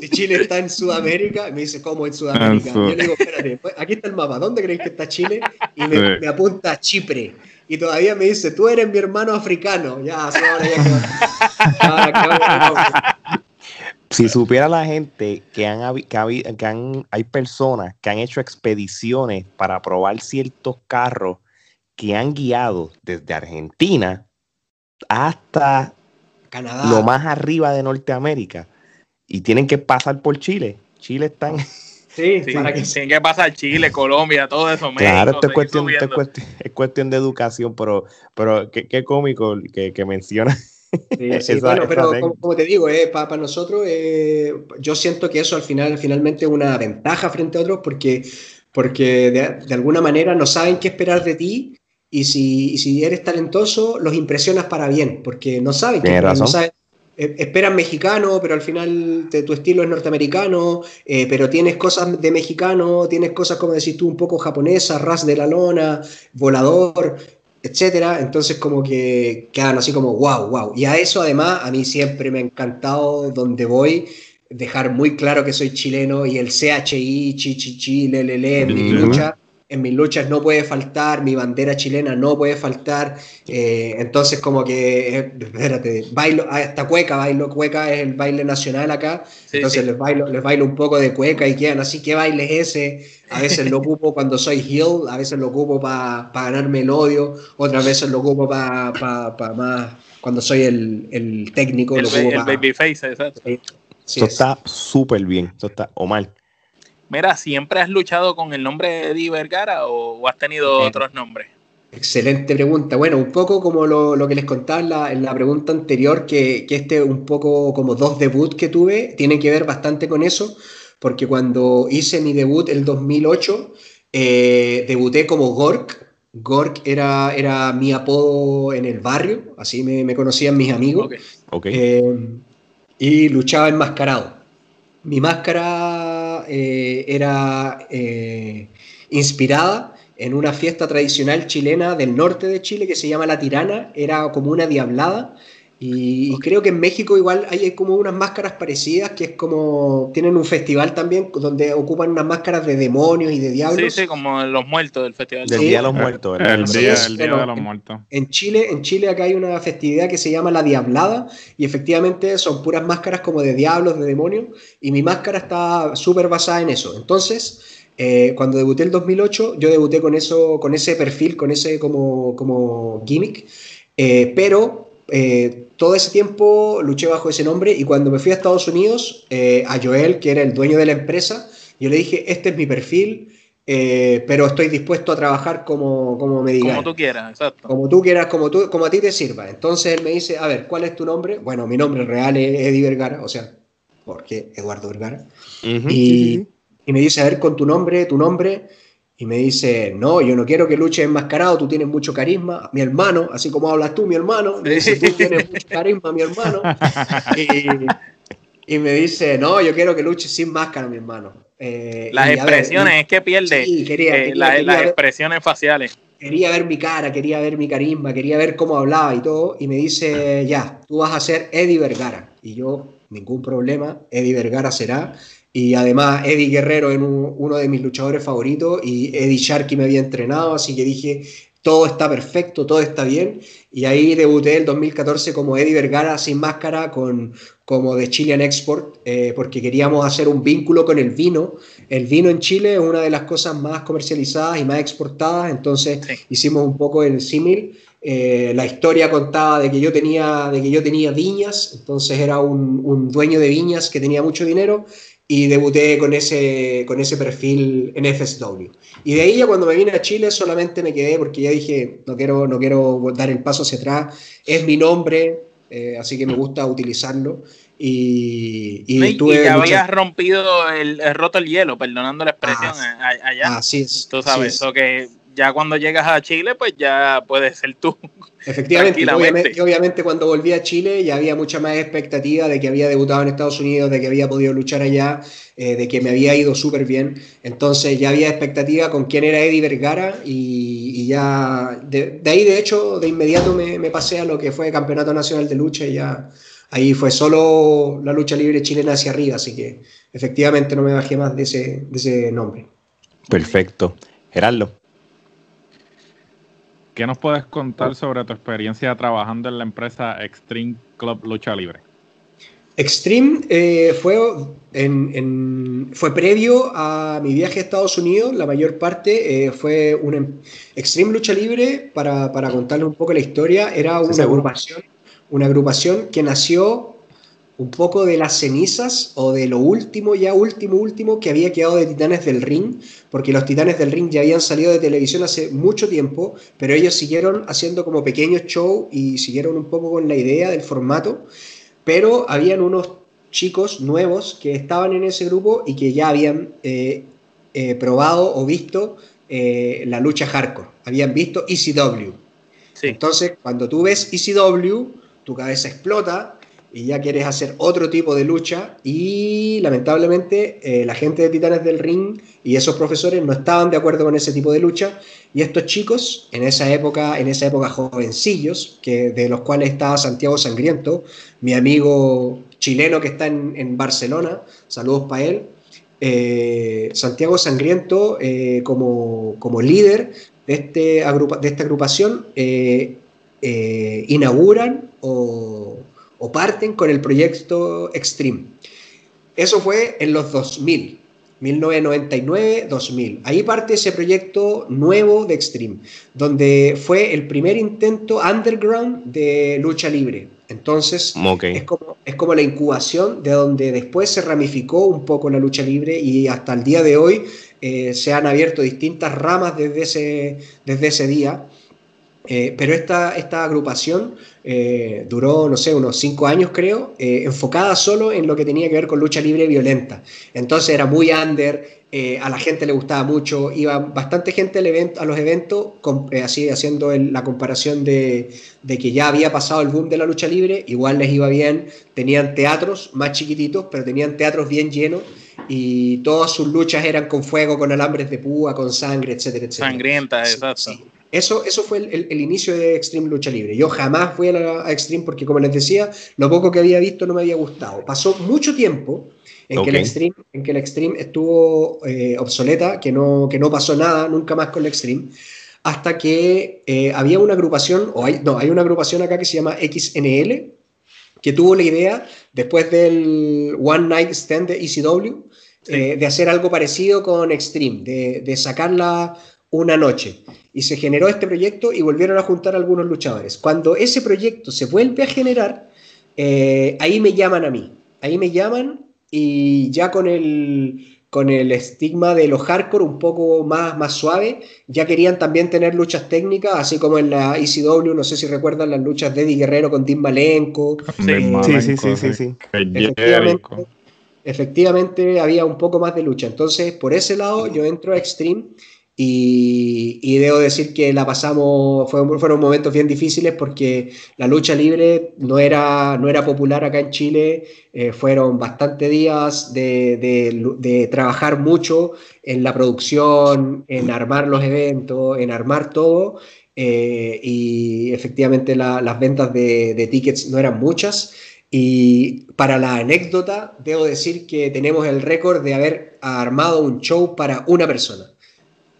Si Chile está en Sudamérica, me dice, ¿cómo en Sudamérica? yo le digo, espérate, pues, aquí está el mapa, ¿dónde creéis que está Chile? Y me, apunta a Chipre. Y todavía me dice, tú eres mi hermano africano. Ya, así ahora ya Si supiera la gente que, han, que, que han, hay personas que han hecho expediciones para probar ciertos carros que han guiado desde Argentina hasta Canadá. lo más arriba de Norteamérica y tienen que pasar por Chile. Chile está Sí, sí para que... tienen que pasar Chile, Colombia, todo eso. claro, esto es, cuestión, es, cuestión, de educación, pero, pero qué, cómico que, que menciona. Sí, bueno, pero como, te digo, eh, para, nosotros, eh, yo siento que eso al final, finalmente es una ventaja frente a otros porque, porque de, de, alguna manera no saben qué esperar de ti y si, si eres talentoso, los impresionas para bien, porque no saben no saben, eh, esperan mexicano, pero al final tu estilo es norteamericano, eh, pero tienes cosas de mexicano, tienes cosas como decís tú, un poco japonesa, ras de la lona, volador, etcétera. Entonces, como que quedan así como wow, wow. Y a eso, además, a mí siempre me ha encantado donde voy dejar muy claro que soy chileno y el CHI, chi, chi, chi, le, le, le, mi lucha en mis luchas no puede faltar, mi bandera chilena no puede faltar, eh, entonces como que, eh, espérate, bailo, hasta ah, cueca, bailo cueca es el baile nacional acá, entonces Les, bailo, les bailo un poco de cueca y quedan así, ¿qué baile es ese? A veces lo ocupo cuando soy heel, a veces lo ocupo para ganarme el odio, otras veces lo ocupo para más, cuando soy el, el técnico. El, lo ocupo el babyface, exacto. Eso está súper bien, eso está, Omar, Mira, ¿siempre has luchado con el nombre de Eddie Vergara o, has tenido otros nombres? Excelente pregunta. Bueno, un poco como lo, que les contaba en la, pregunta anterior, que, que, este un poco como dos debuts que tuve, tienen que ver bastante con eso, porque cuando hice mi debut el 2008, eh, debuté como Gork. Gork era, era mi apodo en el barrio, así me, conocían mis amigos. Eh, y luchaba enmascarado. Mi máscara eh, era eh, inspirada en una fiesta tradicional chilena del norte de Chile que se llama La Tirana, era como una diablada. Y, creo que en México igual hay como unas máscaras parecidas que es como tienen un festival también donde ocupan unas máscaras de demonios y de diablos. Sí, sí, como los muertos del festival. Del Día de los Muertos. El, día, de los Muertos. En, Chile, en Chile acá hay una festividad que se llama la Diablada y efectivamente son puras máscaras como de diablos, de demonios y mi máscara está súper basada en eso. Entonces, eh, cuando debuté el 2008, yo debuté con eso, con ese perfil, con ese como, como gimmick, eh, pero eh, todo ese tiempo luché bajo ese nombre y cuando me fui a Estados Unidos, eh, a Joel, que era el dueño de la empresa, yo le dije, este es mi perfil, eh, pero estoy dispuesto a trabajar como, como me digas. Como tú quieras, exacto. Como tú quieras, como, tú, como a ti te sirva. Entonces él me dice, a ver, ¿cuál es tu nombre? Bueno, mi nombre real es Eddie Vergara, o sea, porque Eduardo Vergara. y, y me dice, a ver, con tu nombre, tu nombre y me dice, no, yo no quiero que luches enmascarado, tú tienes mucho carisma, mi hermano, así como hablas tú, mi hermano, me dice, tú tienes mucho carisma, mi hermano, y, me dice, no, yo quiero que luches sin máscara, mi hermano. Eh, las expresiones, es que pierde eh, las expresiones faciales. Quería ver mi cara, quería ver mi carisma, quería ver cómo hablaba y todo, y me dice, ya, tú vas a ser Eddie Vergara. Y yo, ningún problema, Eddie Vergara será. Y además Eddie Guerrero es uno de mis luchadores favoritos y Eddie Sharkey me había entrenado, así que dije, todo está perfecto, todo está bien. Y ahí debuté el 2014 como Eddie Vergara sin máscara, con, como de Chilean Export, eh, porque queríamos hacer un vínculo con el vino. El vino en Chile es una de las cosas más comercializadas y más exportadas, entonces hicimos un poco el símil. Eh, la historia contaba de que yo tenía, de que yo tenía viñas, entonces era un, un dueño de viñas que tenía mucho dinero y debuté con ese, con ese perfil en FSW. Y de ahí ya cuando me vine a Chile solamente me quedé porque ya dije, no quiero, no quiero dar el paso hacia atrás, es mi nombre, eh, así que me gusta utilizarlo. Y, y, y que habías rompido el, roto el hielo, perdonando la expresión ah, allá. Así es. Tú sabes, eso que ya cuando llegas a Chile, pues ya puedes ser tú. Efectivamente, obviamente, obviamente, cuando volví a Chile ya había mucha más expectativa de que había debutado en Estados Unidos, de que había podido luchar allá, eh, de que me había ido súper bien. Entonces ya había expectativa con quién era Eddie Vergara y, ya de, ahí de hecho de inmediato me, me, pasé a lo que fue Campeonato Nacional de Lucha y ya ahí fue solo la lucha libre chilena hacia arriba, así que efectivamente no me bajé más de ese, de ese nombre. Perfecto. Gerardo. ¿Qué nos puedes contar sobre tu experiencia trabajando en la empresa Extreme Club Lucha Libre? Extreme eh, fue, en, fue previo a mi viaje a Estados Unidos, la mayor parte eh, fue una em, Extreme Lucha Libre, para, para contarle un poco la historia, era una agrupación, una agrupación que nació un poco de las cenizas o de lo último, ya último, último que había quedado de Titanes del Ring, porque los Titanes del Ring ya habían salido de televisión hace mucho tiempo, pero ellos siguieron haciendo como pequeños shows y siguieron un poco con la idea del formato, pero habían unos chicos nuevos que estaban en ese grupo y que ya habían eh, eh, probado o visto eh, la lucha hardcore, habían visto ECW. Entonces, cuando tú ves ECW, tu cabeza explota y ya quieres hacer otro tipo de lucha y lamentablemente eh, la gente de Titanes del Ring y esos profesores no estaban de acuerdo con ese tipo de lucha y estos chicos en esa época, en esa época jovencillos, que, de los cuales estaba Santiago Sangriento, mi amigo chileno que está en, Barcelona, saludos para él, eh, Santiago Sangriento eh, como, como, líder de, este de esta agrupación inauguran o o parten con el proyecto Extreme. Eso fue en los 2000, 1999-2000. Ahí parte ese proyecto nuevo de Extreme, donde fue el primer intento underground de lucha libre. Entonces, es, como, es como la incubación de donde después se ramificó un poco la lucha libre y hasta el día de hoy eh, se han abierto distintas ramas desde ese, desde ese día. Eh, pero esta, esta agrupación eh, duró, no sé, unos cinco años creo, eh, enfocada solo en lo que tenía que ver con lucha libre violenta. Entonces era muy under, a la gente le gustaba mucho, iba bastante gente al evento, a los eventos, así haciendo la comparación de, de, que ya había pasado el boom de la lucha libre, igual les iba bien, tenían teatros más chiquititos, pero tenían teatros bien llenos y todas sus luchas eran con fuego, con alambres de púa, con sangre, etcétera, etcétera. Sangrientas, exacto. Eso, eso fue el, inicio de Extreme Lucha Libre. Yo jamás fui a, la, Extreme porque, como les decía, lo poco que había visto no me había gustado. Pasó mucho tiempo en, que, el Extreme, en que el Extreme estuvo eh, obsoleta, que no, que no pasó nada nunca más con el Extreme, hasta que eh, había una agrupación, o hay, no, hay una agrupación acá que se llama XNL, que tuvo la idea, después del One Night Stand de ECW, eh, de hacer algo parecido con Extreme, de, de sacarla una noche. Y se generó este proyecto y volvieron a juntar a algunos luchadores. Cuando ese proyecto se vuelve a generar, eh, ahí me llaman a mí. Ahí me llaman y ya con el, con el estigma de los hardcore un poco más, más suave, ya querían también tener luchas técnicas, así como en la ECW, no sé si recuerdan las luchas de Eddie Guerrero con Tim Malenko. Sí, sí, sí, sí, sí, Efectivamente, efectivamente había un poco más de lucha. Entonces, por ese lado, yo entro a Extreme y, debo decir que la pasamos, fueron, momentos bien difíciles porque la lucha libre no era, no era popular acá en Chile, eh, fueron bastantes días de, trabajar mucho en la producción, en armar los eventos, en armar todo, eh, y efectivamente las ventas de, tickets no eran muchas. Y para la anécdota, debo decir que tenemos el récord de haber armado un show para una persona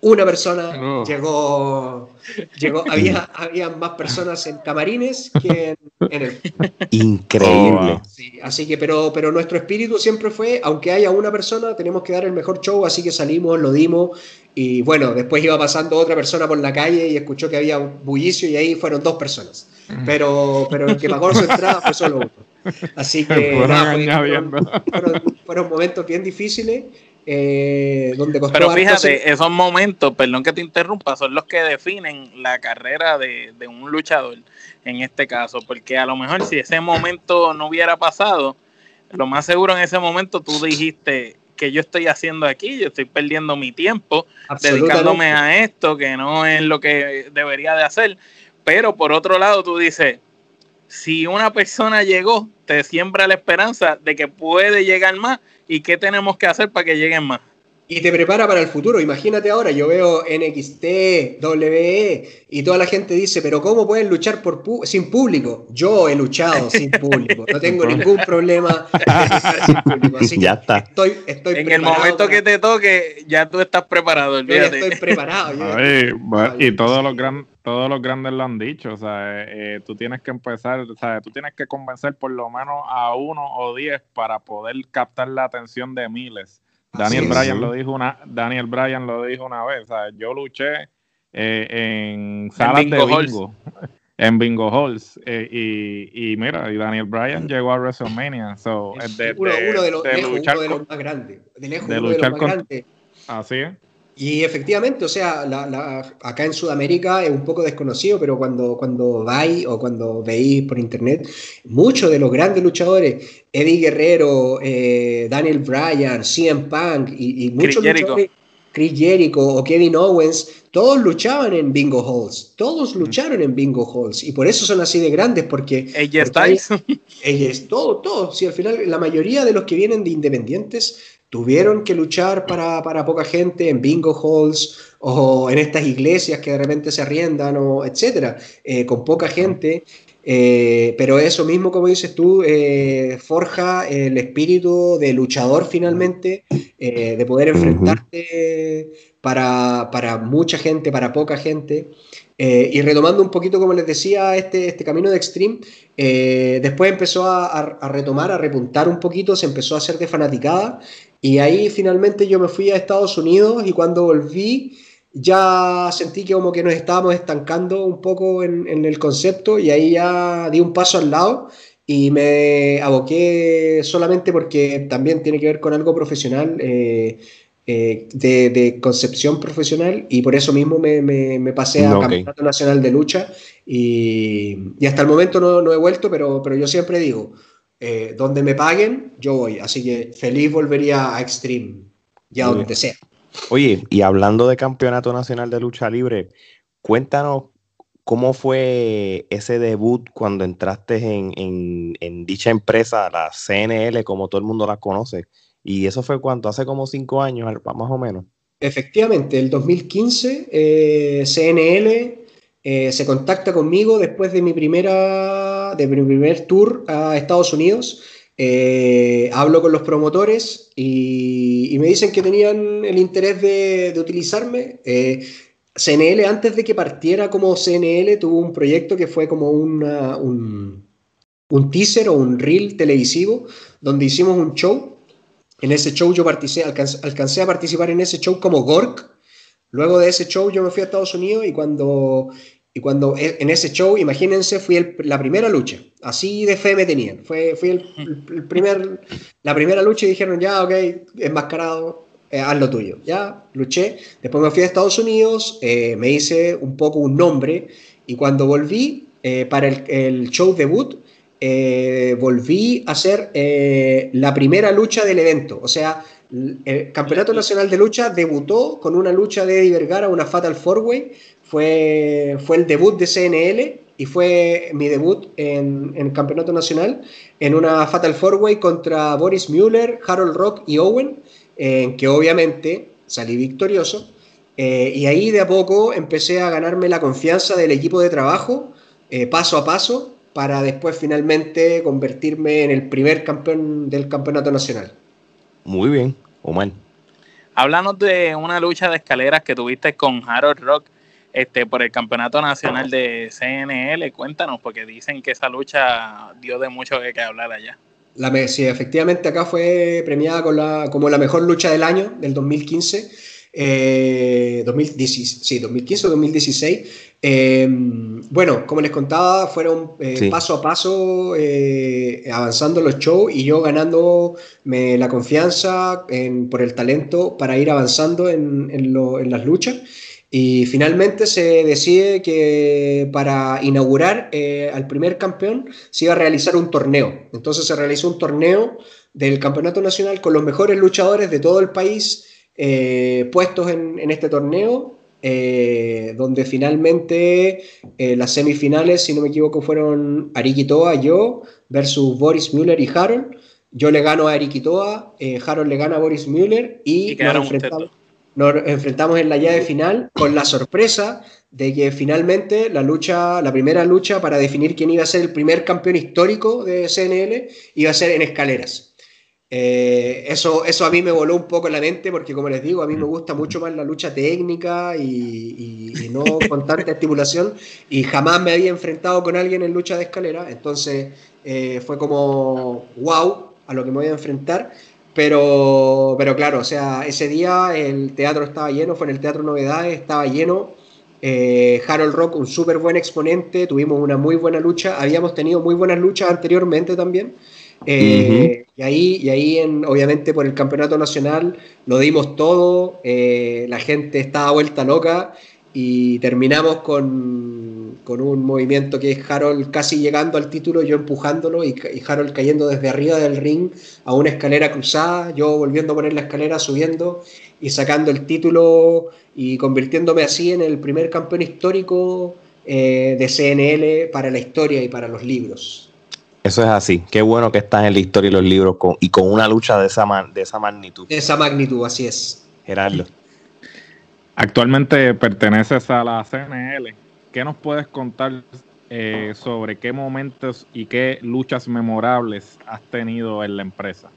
una persona llegó, llegó había, había más personas en camarines que en, el... Increíble. así que, pero, pero nuestro espíritu siempre fue, aunque haya una persona, tenemos que dar el mejor show, así que salimos, lo dimos, y bueno, después iba pasando otra persona por la calle y escuchó que había un bullicio y ahí fueron dos personas. Mm. Pero, pero el que pagó su entrada fue solo uno. Así que fueron momentos bien difíciles eh, donde Pero fíjate, esos momentos, perdón que te interrumpa, son los que definen la carrera de, un luchador en este caso, porque a lo mejor si ese momento no hubiera pasado, lo más seguro en ese momento tú dijiste que yo estoy haciendo aquí, yo estoy perdiendo mi tiempo dedicándome a esto, que no es lo que debería de hacer. Pero por otro lado, tú dices, si una persona llegó, te siembra la esperanza de que puede llegar más y qué tenemos que hacer para que lleguen más. Y te prepara para el futuro. Imagínate ahora, yo veo NXT, WWE y toda la gente dice, pero ¿cómo pueden luchar por sin público? Yo he luchado sin público. No tengo ningún problema sin público. Así ya está. Estoy, estoy en el momento que te toque, ya tú estás preparado. estoy preparado. y todos los, gran, todos los grandes lo han dicho. O sea, eh, tú tienes que empezar, o sea, tú tienes que convencer por lo menos a uno o diez para poder captar la atención de miles. Daniel Bryan lo dijo una, Daniel Bryan lo dijo una vez. O sea, yo luché eh, en salas de bingo, en bingo halls, eh, y, y, mira, y Daniel Bryan llegó a WrestleMania. So, de, uno, de, los, de, luchar uno de los más grandes. De lejos, uno de los más grandes. Así es. Y efectivamente, o sea, acá en Sudamérica es un poco desconocido, pero cuando, cuando vais o cuando veis por internet, muchos de los grandes luchadores, Eddie Guerrero, eh, Daniel Bryan, CM Punk y, muchos Chris luchadores, Chris Jericho o Kevin Owens, todos luchaban en bingo halls, todos lucharon en bingo halls. Y por eso son así de grandes porque... Ella está todo, todo. Sí, al final la mayoría de los que vienen de independientes tuvieron que luchar para, poca gente en bingo halls o en estas iglesias que de repente se arriendan o etcétera, eh, con poca gente. Eh, pero eso mismo, como dices tú, eh, forja el espíritu de luchador finalmente, de poder enfrentarte para, para, mucha gente, para poca gente. y retomando un poquito, como les decía, este, este camino de Extreme, después empezó a, a, retomar, a repuntar un poquito, se empezó a hacer de fanaticada y ahí finalmente yo me fui a Estados Unidos y cuando volví ya sentí que como que nos estábamos estancando un poco en, el concepto y ahí ya di un paso al lado y me aboqué solamente porque también tiene que ver con algo profesional, eh, eh, de, concepción profesional y por eso mismo me, me, pasé a Campeonato Nacional de Lucha y, y, hasta el momento no, no he vuelto, pero, pero yo siempre digo, eh, donde me paguen, yo voy. Así que feliz volvería a Extreme, ya donde sea. Oye, y hablando de Campeonato Nacional de Lucha Libre, cuéntanos cómo fue ese debut cuando entraste en, dicha empresa, la CNL, como todo el mundo la conoce. Y eso fue cuánto, hace como cinco años, más o menos. Efectivamente, el 2015, eh, CNL eh, se contacta conmigo después de mi, primera, de mi primer tour a Estados Unidos. Eh, hablo con los promotores y, me dicen que tenían el interés de, utilizarme. Eh, CNL, antes de que partiera como CNL, tuvo un proyecto que fue como un, un teaser o un reel televisivo donde hicimos un show. En ese show yo alcancé a participar en ese show como Gork, Luego de ese show yo me fui a Estados Unidos y cuando, y cuando e, en ese show, imagínense, fui la primera lucha. Así de fe me tenían. Fue, fui el, primer, la primera lucha y dijeron, ya, ok, enmascarado, eh, haz lo tuyo. Ya, luché. Después me fui a Estados Unidos, eh, me hice un poco un nombre y cuando volví eh, para el, el, show debut, volví a hacer la primera lucha del evento. O sea, el Campeonato Nacional de Lucha debutó con una lucha de Eddie Vergara, una Fatal Four Way. Fue, fue el debut de CNL y fue mi debut en, el Campeonato Nacional en una Fatal Four Way contra Boris Mueller, Harold Rock y Owen, en que obviamente salí victorioso. Eh, y ahí de a poco empecé a ganarme la confianza del equipo de trabajo, eh, paso a paso, para después finalmente convertirme en el primer campeón del campeonato nacional. Muy bien, Omar. Háblanos de una lucha de escaleras que tuviste con Harold Rock este, por el campeonato nacional de CNL. Cuéntanos, porque dicen que esa lucha dio de mucho que, hablar allá. La, sí, efectivamente acá fue premiada con la, como la mejor lucha del año, del 2015 eh, 2016, sí, 2015 o 2016. Em, bueno, como les contaba, fueron eh, paso a paso eh, avanzando los shows y yo ganándome la confianza por el talento para ir avanzando en, en, las luchas. Y finalmente se decide que para inaugurar eh, al primer campeón se iba a realizar un torneo. Entonces se realizó un torneo del Campeonato Nacional con los mejores luchadores de todo el país eh, puestos en, este torneo, eh, donde finalmente eh, las semifinales, si no me equivoco, fueron Arikitoa, yo, versus Boris Müller y Harold. Yo le gano a Arikitoa, Harold le gana a Boris Müller y, nos, enfrentamos, en la llave final con la sorpresa de que finalmente la lucha, la primera lucha para definir quién iba a ser el primer campeón histórico de CNL iba a ser en escaleras. Eh, eso, eso a mí me voló un poco la mente porque, como les digo, a mí me gusta mucho más la lucha técnica y, no con tanta estimulación y jamás me había enfrentado con alguien en lucha de escalera, entonces eh, fue como wow a lo que me voy a enfrentar, pero, pero claro, o sea, ese día el teatro estaba lleno, fue en el Teatro Novedades, estaba lleno. Eh, Harold Rock, un súper buen exponente, tuvimos una muy buena lucha, habíamos tenido muy buenas luchas anteriormente también. Eh, y ahí, y ahí en, obviamente por el campeonato nacional lo dimos todo, eh, la gente estaba vuelta loca y terminamos con, con, un movimiento que es Harold casi llegando al título, yo empujándolo y, Harold cayendo desde arriba del ring a una escalera cruzada, yo volviendo a poner la escalera, subiendo y sacando el título y convirtiéndome así en el primer campeón histórico eh, de CNL para la historia y para los libros. Eso es así. Qué bueno que estás en la historia y los libros y con una lucha de esa, de esa magnitud. De esa magnitud, así es. Gerardo. Actualmente perteneces a la CNL. ¿Qué nos puedes contar eh, sobre qué momentos y qué luchas memorables has tenido en la empresa?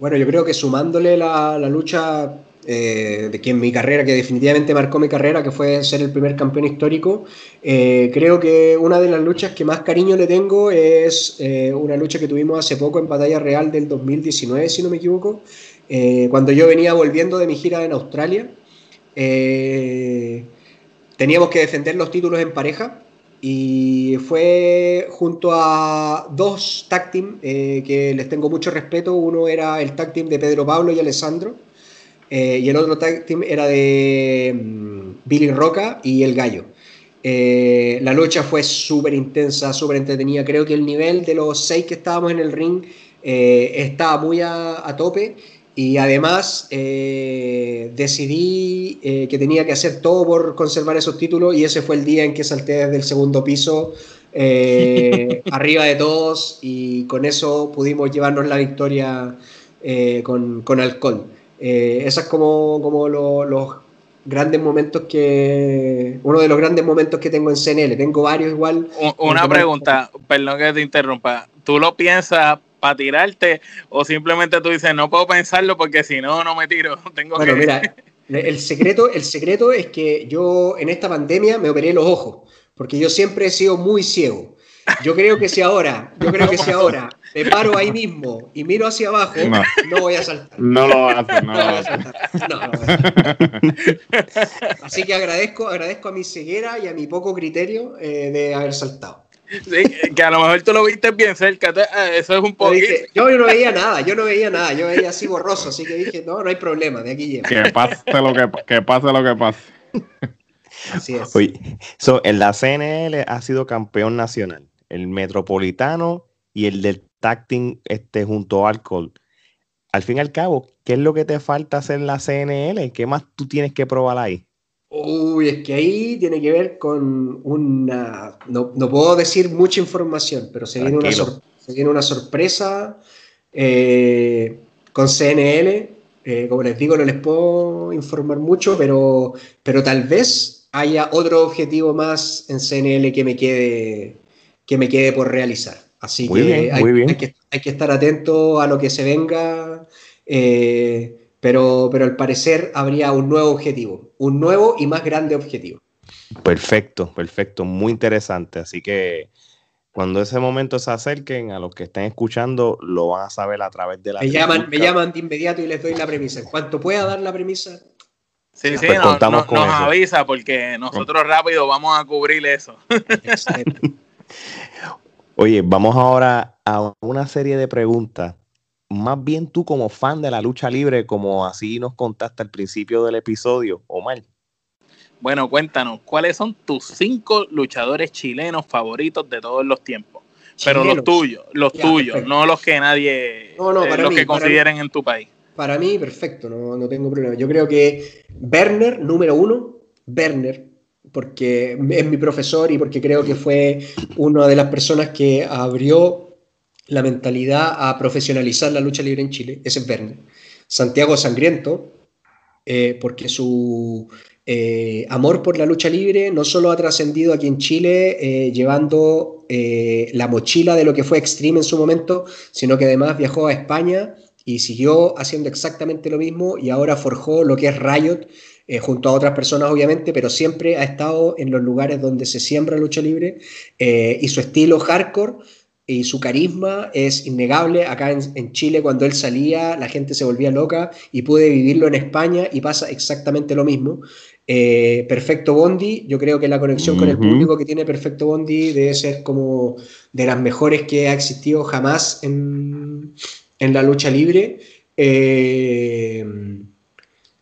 Bueno, yo creo que sumándole la, lucha eh, de que en mi carrera, que definitivamente marcó mi carrera, que fue ser el primer campeón histórico, eh, creo que una de las luchas que más cariño le tengo es una lucha que tuvimos hace poco en Batalla Real del 2019, si no me equivoco, cuando yo venía volviendo de mi gira en Australia. Teníamos que defender los títulos en pareja y fue junto a dos tag team que les tengo mucho respeto. Uno era el tag team de Pedro Pablo y Alessandro, eh, y el otro tag team era de mm, Billy Roca y El Gallo. Eh, la lucha fue súper intensa, súper entretenida. Creo que el nivel de los seis que estábamos en el ring eh, estaba muy a, tope. Y además decidí que tenía que hacer todo por conservar esos títulos y ese fue el día en que salté desde el segundo piso arriba de todos y con eso pudimos llevarnos la victoria con, con alcohol. Eh, esos es como, como los grandes momentos que. Uno de los grandes momentos que tengo en CNL. Tengo varios igual. Una pregunta, perdón que te interrumpa. ¿Tú lo piensas para tirarte o simplemente tú dices no puedo pensarlo porque si no, no me tiro? Tengo bueno, mira, el secreto, el secreto es que yo en esta pandemia me operé los ojos porque yo siempre he sido muy ciego. Yo creo que si ahora, yo creo que si ahora me paro ahí mismo y miro hacia abajo, no, voy a saltar. No lo vas a hacer, no, lo vas a hacer. Así que agradezco, agradezco a mi ceguera y a mi poco criterio eh, de haber saltado. Sí, que a lo mejor tú lo viste bien cerca, eh, eso es un poco. Yo no veía nada, yo no veía nada, yo veía así borroso, así que dije, no, no hay problema, de aquí llego. Que pase lo que, que pase lo que pase. Así es. Oye, en la CNL ha sido campeón nacional el Metropolitano y el del Tacting este, junto a Alcohol. Al fin y al cabo, ¿qué es lo que te falta hacer en la CNL? ¿Qué más tú tienes que probar ahí? Uy, es que ahí tiene que ver con una... No, puedo decir mucha información, pero se, viene una, una, sorpresa eh, con CNL. Eh, como les digo, no les puedo informar mucho, pero, pero tal vez haya otro objetivo más en CNL que me quede que me quede por realizar. Así que, hay, que, hay, que, estar atento a lo que se venga, eh, pero, pero al parecer habría un nuevo objetivo, un nuevo y más grande objetivo. Perfecto, perfecto, muy interesante. Así que cuando ese momento se acerquen, a los que estén escuchando, lo van a saber a través de la... Me llaman, me llaman de inmediato y les doy la premisa. En cuanto pueda dar la premisa... Sí, sí, pues nos avisa porque nosotros rápido vamos a cubrir eso. Oye, vamos ahora a una serie de preguntas. Más bien tú como fan de la lucha libre, como así nos contaste al principio del episodio, Omar. Bueno, cuéntanos, ¿cuáles son tus cinco luchadores chilenos favoritos de todos los tiempos? Pero los tuyos, los tuyos, no los que nadie, no, no, eh, los que consideren en tu país. Para mí, perfecto, no, no tengo problema. Yo creo que Werner, número uno, Werner, porque es mi profesor y porque creo que fue una de las personas que abrió la mentalidad a profesionalizar la lucha libre en Chile, ese es Werner. Santiago Sangriento, eh, porque su eh, amor por la lucha libre no solo ha trascendido aquí en Chile eh, llevando la mochila de lo que fue Extreme en su momento, sino que además viajó a España y siguió haciendo exactamente lo mismo y ahora forjó lo que es Riot junto a otras personas obviamente, pero siempre ha estado en los lugares donde se siembra lucha libre y su estilo hardcore y su carisma es innegable. Acá en, Chile, cuando él salía, la gente se volvía loca y pude vivirlo en España y pasa exactamente lo mismo. Eh, Perfecto Bondi, yo creo que la conexión con el público que tiene Perfecto Bondi debe ser como de las mejores que ha existido jamás en, la lucha libre. Eh,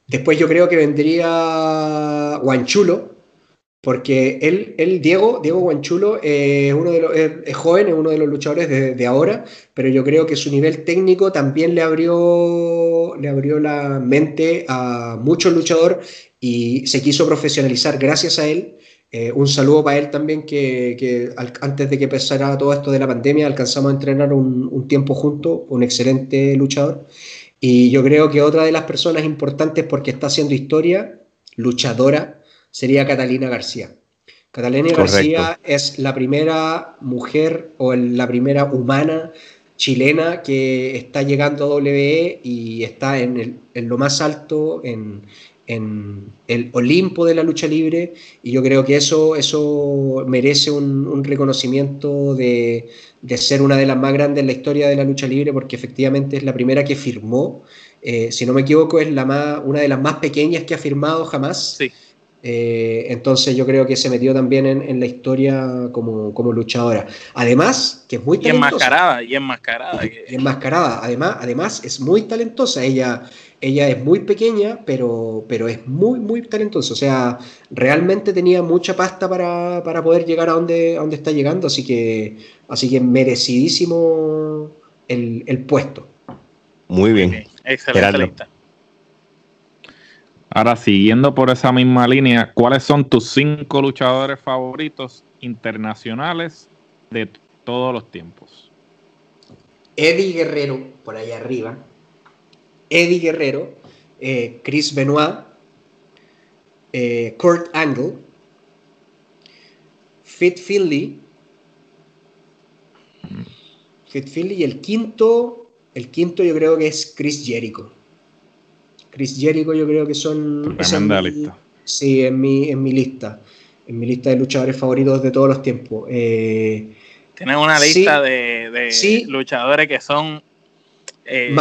después yo creo que vendría Guanchulo, porque él, él Diego, Diego Guanchulo, es, uno de los, es, joven, es uno de los luchadores de, ahora, pero yo creo que su nivel técnico también le abrió, le abrió la mente a muchos luchadores y se quiso profesionalizar gracias a él. Eh, un saludo para él también, que, antes de que empezara todo esto de la pandemia alcanzamos a entrenar un, un tiempo juntos, un excelente luchador. Y yo creo que otra de las personas importantes porque está haciendo historia, luchadora, sería Catalina García. Catalina García es la primera mujer o la primera humana chilena que está llegando a WWE y está en, lo más alto, en, el Olimpo de la lucha libre y yo creo que eso, eso merece un, reconocimiento de, ser una de las más grandes en la historia de la lucha libre porque efectivamente es la primera que firmó, eh, si no me equivoco es la más, una de las más pequeñas que ha firmado jamás. Sí. Eh, entonces yo creo que se metió también en, la historia como, como, luchadora. Además, que es muy talentosa. Y enmascarada, y enmascarada. Y enmascarada. Además, además es muy talentosa. Ella, ella es muy pequeña, pero, pero es muy, muy talentosa. O sea, realmente tenía mucha pasta para, poder llegar a donde, a donde está llegando. Así que, así que merecidísimo el, puesto. Muy bien. Excelente Ahora, siguiendo por esa misma línea, ¿cuáles son tus cinco luchadores favoritos internacionales de todos los tiempos? Eddie Guerrero, por allá arriba. Eddie Guerrero, eh, Chris Benoit, eh, Kurt Angle, Fit Finley, Fit Finley y el quinto, el quinto yo creo que es Chris Jericho. Chris Jericho yo creo que son... Tremenda lista. Sí, en mi, en mi lista. En mi lista de luchadores favoritos de todos los tiempos. Eh, Tienes una lista de, luchadores que son eh,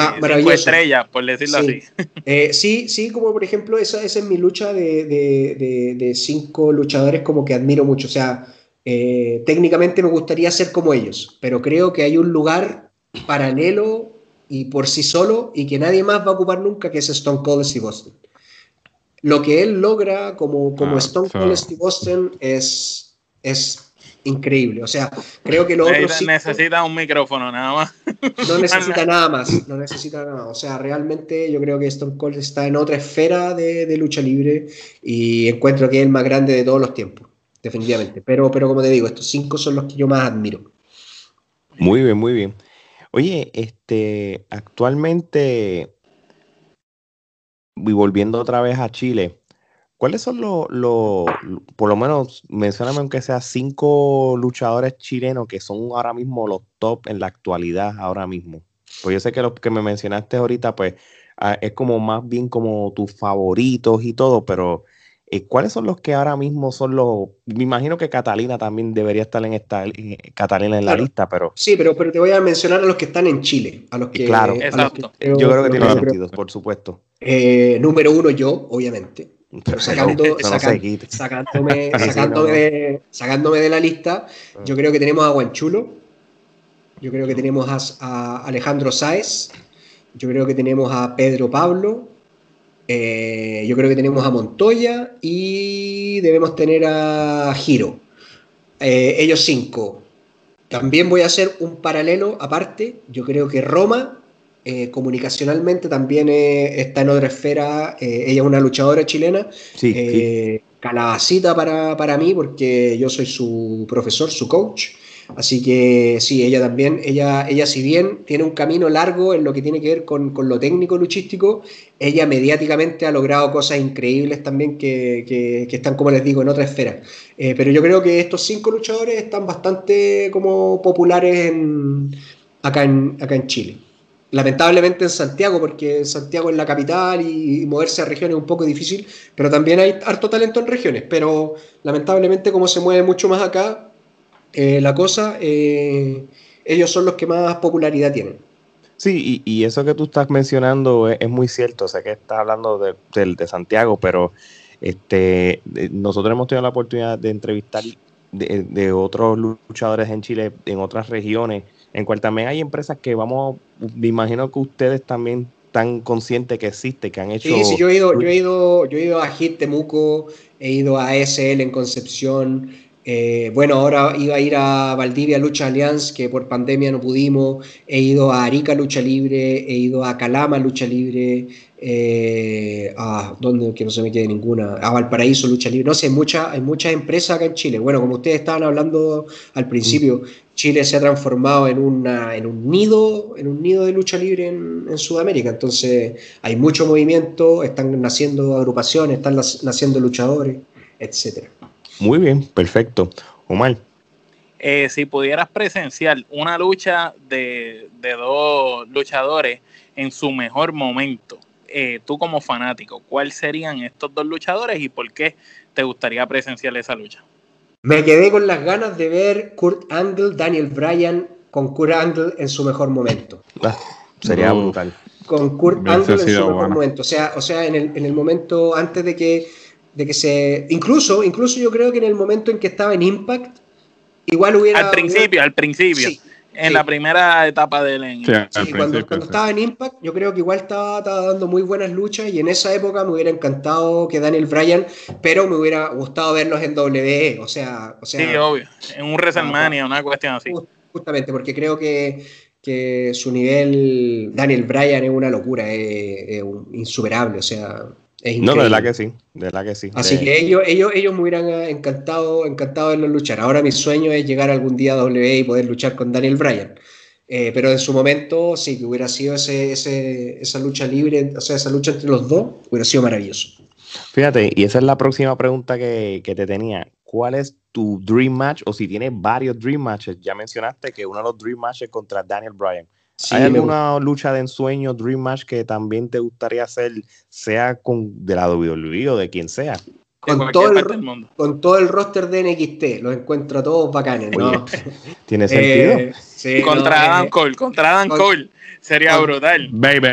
estrellas, por decirlo así. Eh, sí, sí, como por ejemplo, esa, esa es mi lucha de, cinco luchadores como que admiro mucho. O sea, eh, técnicamente me gustaría ser como ellos, pero creo que hay un lugar paralelo y por sí solo y que nadie más va a ocupar nunca, que es Stone Cold Steve Austin. Lo que él logra como, como ah, Stone Cold Steve Austin es, es increíble. O sea, creo que lo otro necesita un micrófono nada más. No necesita nada más, no necesita nada más. O sea, realmente yo creo que Stone Cold está en otra esfera de, de, lucha libre y encuentro que es el más grande de todos los tiempos, definitivamente. Pero, pero como te digo, estos cinco son los que yo más admiro. Muy bien, muy bien. Oye, este, actualmente, y volviendo otra vez a Chile, ¿cuáles son los, por lo menos, mencioname aunque sea cinco luchadores chilenos que son ahora mismo los top en la actualidad ahora mismo? Pues yo sé que los que me mencionaste ahorita, pues ah, es como más bien como tus favoritos y todo, pero eh, ¿cuáles son los que ahora mismo son los? Me imagino que Catalina también debería estar en esta Catalina en la lista, pero. Sí, pero, pero te voy a mencionar a los que están en Chile, a los que. Claro, exacto. yo creo que tiene sentido, por supuesto. Eh, número uno, yo, obviamente. Pero sacando, sacándome, de, sacándome de la lista, ah. yo creo que tenemos a Guanchulo, yo creo que tenemos a, a Alejandro Sáez, yo creo que tenemos a Pedro Pablo, eh, yo creo que tenemos a Montoya y debemos tener a Giro. Eh, ellos cinco. También voy a hacer un paralelo aparte. Yo creo que Roma, eh, comunicacionalmente, también está en otra esfera. ella es una luchadora chilena. Sí, Calabacita para, para mí, porque yo soy su profesor, su coach. Así que sí, ella también, ella, ella si bien tiene un camino largo en lo que tiene que ver con, lo técnico luchístico, ella mediáticamente ha logrado cosas increíbles también que, están, como les digo, en otra esfera. Eh, pero yo creo que estos cinco luchadores están bastante como populares acá, en, acá en Chile. Lamentablemente en Santiago, porque Santiago es la capital y, moverse a regiones es un poco difícil, pero también hay harto talento en regiones. Pero lamentablemente como se mueve mucho más acá, eh, la cosa, eh, ellos son los que más popularidad tienen. Sí, y, eso que tú estás mencionando es, muy cierto. Sé que estás hablando de, de, Santiago, pero este, nosotros hemos tenido la oportunidad de entrevistar de, otros luchadores en Chile, en otras regiones, en cual también hay empresas que vamos, me imagino que ustedes también están conscientes que existe, que han hecho... Sí, sí, yo he ido, yo he ido, yo he ido a HIT Temuco, he ido a SL en Concepción, eh, bueno, ahora iba a ir a Valdivia Lucha Alliance, que por pandemia no pudimos. He ido a Arica Lucha Libre, he ido a Calama Lucha Libre, eh, a donde que no se me quede ninguna, a Valparaíso Lucha Libre. No sé, hay, hay muchas empresas acá en Chile. Bueno, como ustedes estaban hablando al principio, Chile se ha transformado en, una, un nido, en un nido de lucha libre en, en Sudamérica. Entonces, hay mucho movimiento, están naciendo agrupaciones, están naciendo luchadores, etcétera. Muy bien, perfecto. Omar. Eh, si pudieras presenciar una lucha de, dos luchadores en su mejor momento, eh, tú como fanático, ¿cuáles serían estos dos luchadores y por qué te gustaría presenciar esa lucha? Me quedé con las ganas de ver Kurt Angle, Daniel Bryan con Kurt Angle en su mejor momento. Ah, sería brutal. Con Kurt Angle en su mejor momento. O sea, o sea en, el, en el momento antes de que de que se. Incluso, incluso yo creo que en el momento en que estaba en Impact, igual hubiera. Al principio, al principio. en la primera etapa del sí, cuando, estaba en Impact, yo creo que igual estaba, dando muy buenas luchas y en esa época me hubiera encantado que Daniel Bryan, pero me hubiera gustado verlos en WWE, o sea, o sea sí, obvio, en un WrestleMania, una cuestión así. Justamente, porque creo que, que su nivel, Daniel Bryan es una locura, es insuperable, o sea, no, de verdad que sí, de verdad que sí. Así que ellos, ellos, ellos me hubieran encantado, encantado verlos luchar. Ahora mi sueño es llegar algún día a W y poder luchar con Daniel Bryan. Eh, pero en su momento, sí, que hubiera sido ese, ese, esa lucha libre, o sea, esa lucha entre los dos, hubiera sido maravilloso. Fíjate, y esa es la próxima pregunta que, que te tenía. ¿Cuál es tu dream match? O si tienes varios dream matches, ya mencionaste que uno de los dream matches contra Daniel Bryan. ¿Hay alguna lucha de ensueño, Dream Match, que también te gustaría hacer, sea con de la WWE o de quien sea? Con todo, el, con todo el roster de NXT, los encuentro a todos bacanes, ¿no? ¿Tiene sentido? Eh, contra Adam eh, Cole, contra Adam Cole, sería brutal. Baby.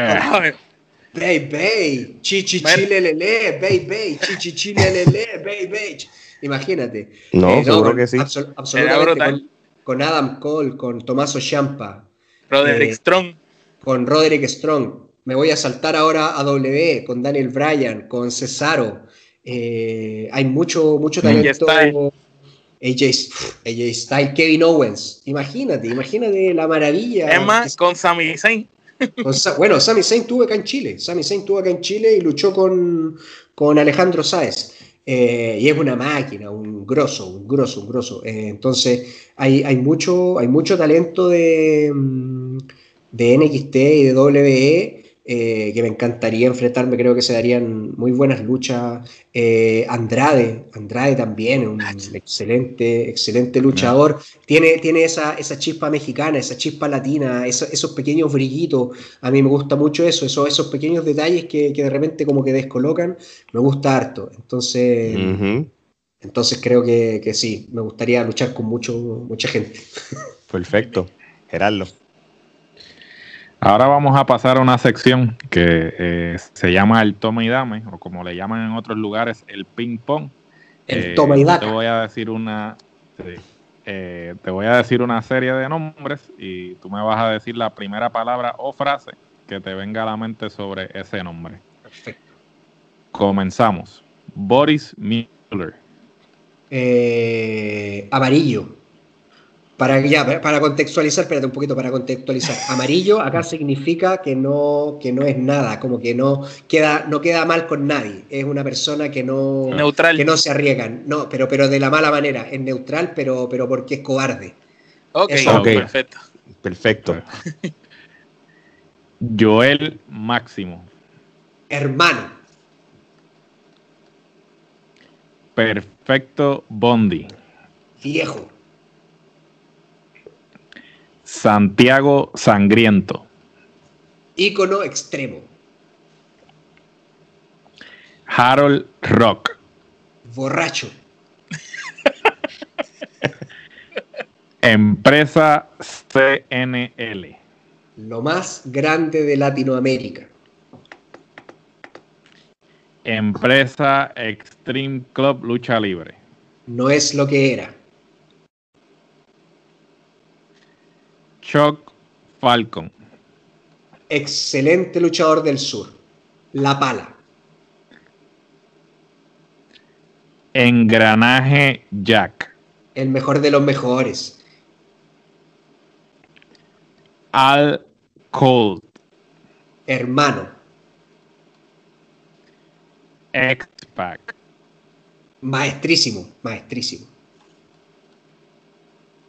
Baby, chichi chilelele, baby, chichi chilelele, baby. Imagínate. No, eh, seguro que sí. absolutamente. Con, Adam Cole, con Tomaso Champa, Roderick eh, Strong. Con Roderick Strong. Me voy a saltar ahora a W con Daniel Bryan, con Cesaro. Eh, hay mucho, mucho talento. AJ, AJ Styles, Kevin Owens. Imagínate, imagínate la maravilla. Es más, con Sami Zayn. bueno, Sami Zayn tuvo acá en Chile. Sami Zayn tuvo acá en Chile y luchó con, con Alejandro Sáez. Eh, y es una máquina, un grosso, un grosso, un grosso. entonces, hay, hay, mucho, hay mucho talento de, mm, de NXT y de WWE. eh, que me encantaría enfrentarme, creo que se darían muy buenas luchas. Eh, Andrade, Andrade también, un excelente, excelente luchador. Tiene, tiene esa, esa chispa mexicana, esa chispa latina, esos pequeños brillitos. A mí me gusta mucho eso, esos, esos pequeños detalles que, de repente como que descolocan, me gusta harto. Entonces, entonces creo que, que, sí, me gustaría luchar con mucho, mucha gente. Perfecto. Gerardo. Ahora vamos a pasar a una sección que eh, se llama el toma y dame, o como le llaman en otros lugares, el ping pong. El eh, toma y dame. Te voy a decir una, eh, te voy a decir una serie de nombres y tú me vas a decir la primera palabra o frase que te venga a la mente sobre ese nombre. Perfecto. Comenzamos. Boris Miller. amarillo. Para, ya, para contextualizar, espérate un poquito, para contextualizar. Amarillo acá significa que no, que no es nada, como que no queda, no queda mal con nadie. Es una persona que no, neutral. que no se arriesgan. No, pero, pero de la mala manera. Es neutral, pero, pero porque es cobarde. Ok, perfecto. Perfecto. Joel Máximo. Hermano. Perfecto Bondi. Viejo. Santiago Sangriento. Ícono extremo. Harold Rock. Borracho. Empresa CNL. Lo más grande de Latinoamérica. Empresa Extreme Club Lucha Libre. No es lo que era. Chuck Falcon. Excelente luchador del sur. La pala. Engranaje Jack. El mejor de los mejores. Al Cold. Hermano. X-Pac. Maestrísimo, maestrísimo.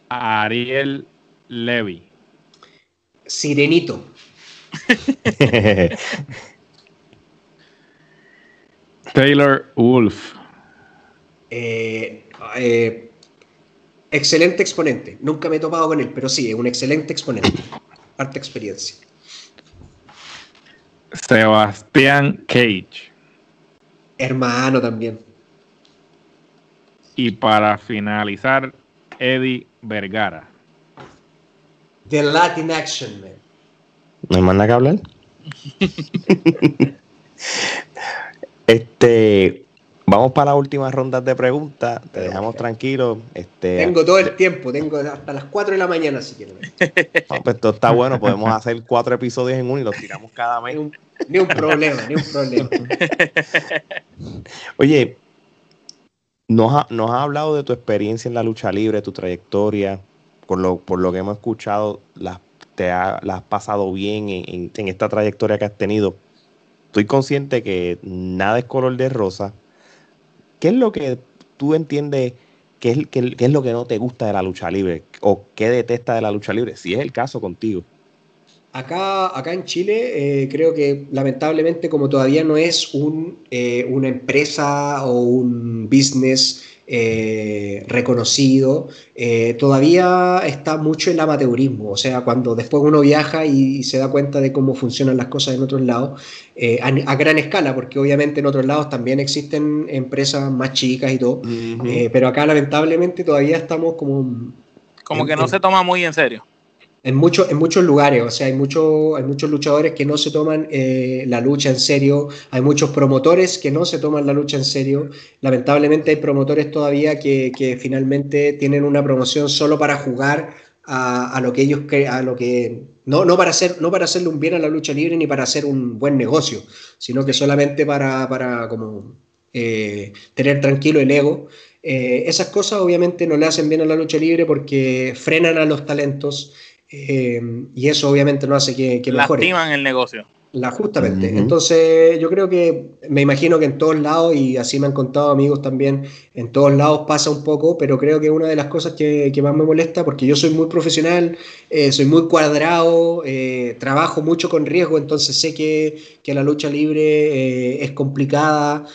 Ariel Levy. Sirenito. Taylor Wolf. Eh, eh, excelente exponente. Nunca me he topado con él, pero sí, es un excelente exponente. Harta experiencia. Sebastián Cage. Hermano también. Y para finalizar, Eddie Vergara. The Latin Action Man. ¿No más nada que hablar? este, vamos para las últimas rondas de preguntas. Te dejamos tranquilo. Este, tengo todo el tiempo, tengo hasta las 4 de la mañana si quieres. pues esto está bueno, podemos hacer cuatro episodios en uno y los tiramos cada mes. Ni un, problema, ni un problema. Oye, nos, nos has hablado de tu experiencia en la lucha libre, tu trayectoria por lo, por lo que hemos escuchado, las, te ha, has pasado bien en, esta trayectoria que has tenido. Estoy consciente que nada es color de rosa. ¿Qué es lo que tú entiendes qué es, qué, es lo que no te gusta de la lucha libre? ¿O qué detesta de la lucha libre? Si es el caso contigo. Acá, acá en Chile eh, creo que lamentablemente como todavía no es un, eh, una empresa o un business eh, reconocido, eh, todavía está mucho el amateurismo, o sea, cuando después uno viaja y, se da cuenta de cómo funcionan las cosas en otros lados, a, gran escala, porque obviamente en otros lados también existen empresas más chicas y todo, pero acá lamentablemente todavía estamos como... Como que no se toma muy en serio en, mucho, en muchos lugares, o sea, hay, mucho, hay muchos luchadores que no se toman eh, la lucha en serio, hay muchos promotores que no se toman la lucha en serio, lamentablemente hay promotores todavía que, que finalmente tienen una promoción solo para jugar a, a, lo que ellos a lo que no, no, para hacer, no para hacerle un bien a la lucha libre ni para hacer un buen negocio, sino que solamente para, para como, eh, tener tranquilo el ego. Eh, esas cosas obviamente no le hacen bien a la lucha libre porque frenan a los talentos, eh, y eso obviamente no hace que, que mejore. Lastiman el negocio. La, justamente. Entonces, yo creo que me imagino que en todos lados, y así me han contado amigos también, en todos lados pasa un poco, pero creo que una de las cosas que, más me molesta, porque yo soy muy profesional, eh, soy muy cuadrado, eh, trabajo mucho con riesgo, entonces sé que, la lucha libre eh, es complicada.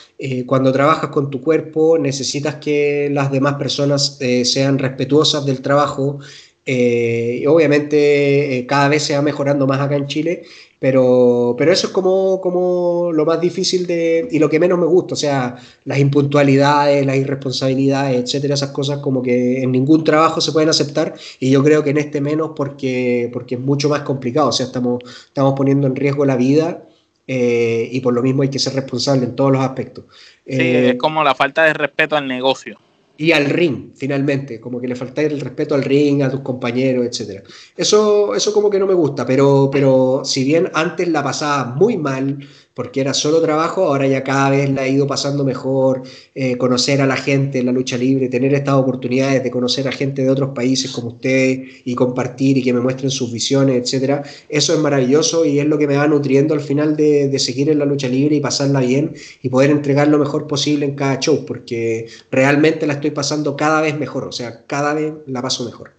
cuando trabajas con tu cuerpo, necesitas que las demás personas sean respetuosas del trabajo. Y obviamente cada vez se va mejorando más acá en Chile pero, pero eso es como, como lo más difícil de, y lo que menos me gusta, o sea, las impuntualidades, las irresponsabilidades, etcétera, esas cosas como que en ningún trabajo se pueden aceptar y yo creo que en este menos porque, porque es mucho más complicado, o sea, estamos, estamos poniendo en riesgo la vida eh, y por lo mismo hay que ser responsable en todos los aspectos. Sí, es eh, como la falta de respeto al negocio y al ring, finalmente, como que le falta el respeto al ring, a tus compañeros, etc. Eso, eso como que no me gusta, pero, pero si bien antes la pasaba muy mal, porque era solo trabajo, ahora ya cada vez la ha ido pasando mejor, eh, conocer a la gente en la lucha libre, tener estas oportunidades de conocer a gente de otros países como ustedes y compartir y que me muestren sus visiones, etcétera, eso es maravilloso y es lo que me va nutriendo al final de, de seguir en la lucha libre y pasarla bien y poder entregar lo mejor posible en cada show, porque realmente la estoy pasando cada vez mejor, o sea, cada vez la paso mejor.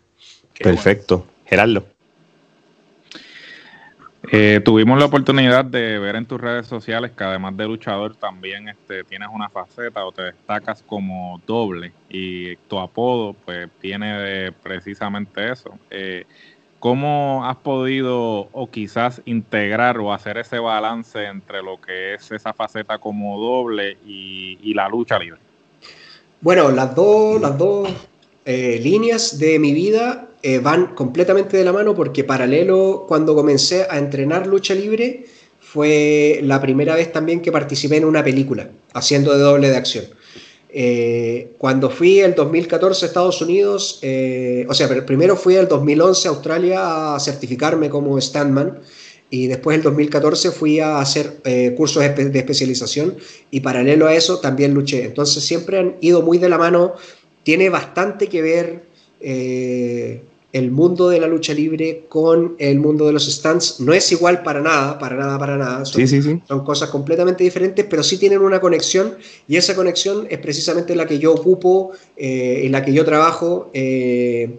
Perfecto. Gerardo. Eh, tuvimos la oportunidad de ver en tus redes sociales que además de luchador también este, tienes una faceta o te destacas como doble y tu apodo pues tiene precisamente eso. Eh, ¿Cómo has podido o quizás integrar o hacer ese balance entre lo que es esa faceta como doble y, la lucha libre? Bueno, las dos, las dos eh, líneas de mi vida eh, van completamente de la mano porque paralelo cuando comencé a entrenar lucha libre fue la primera vez también que participé en una película haciendo de doble de acción. Eh, cuando fui el 2014 a Estados Unidos, o sea, primero fui el 2011 a Australia a certificarme como standman y después el 2014 fui a hacer cursos de especialización y paralelo a eso también luché. Entonces siempre han ido muy de la mano tiene bastante que ver eh, el mundo de la lucha libre con el mundo de los stands. No es igual para nada, para nada, para nada. Son, son cosas completamente diferentes, pero sí tienen una conexión y esa conexión es precisamente la que yo ocupo, eh, en la que yo trabajo. Eh,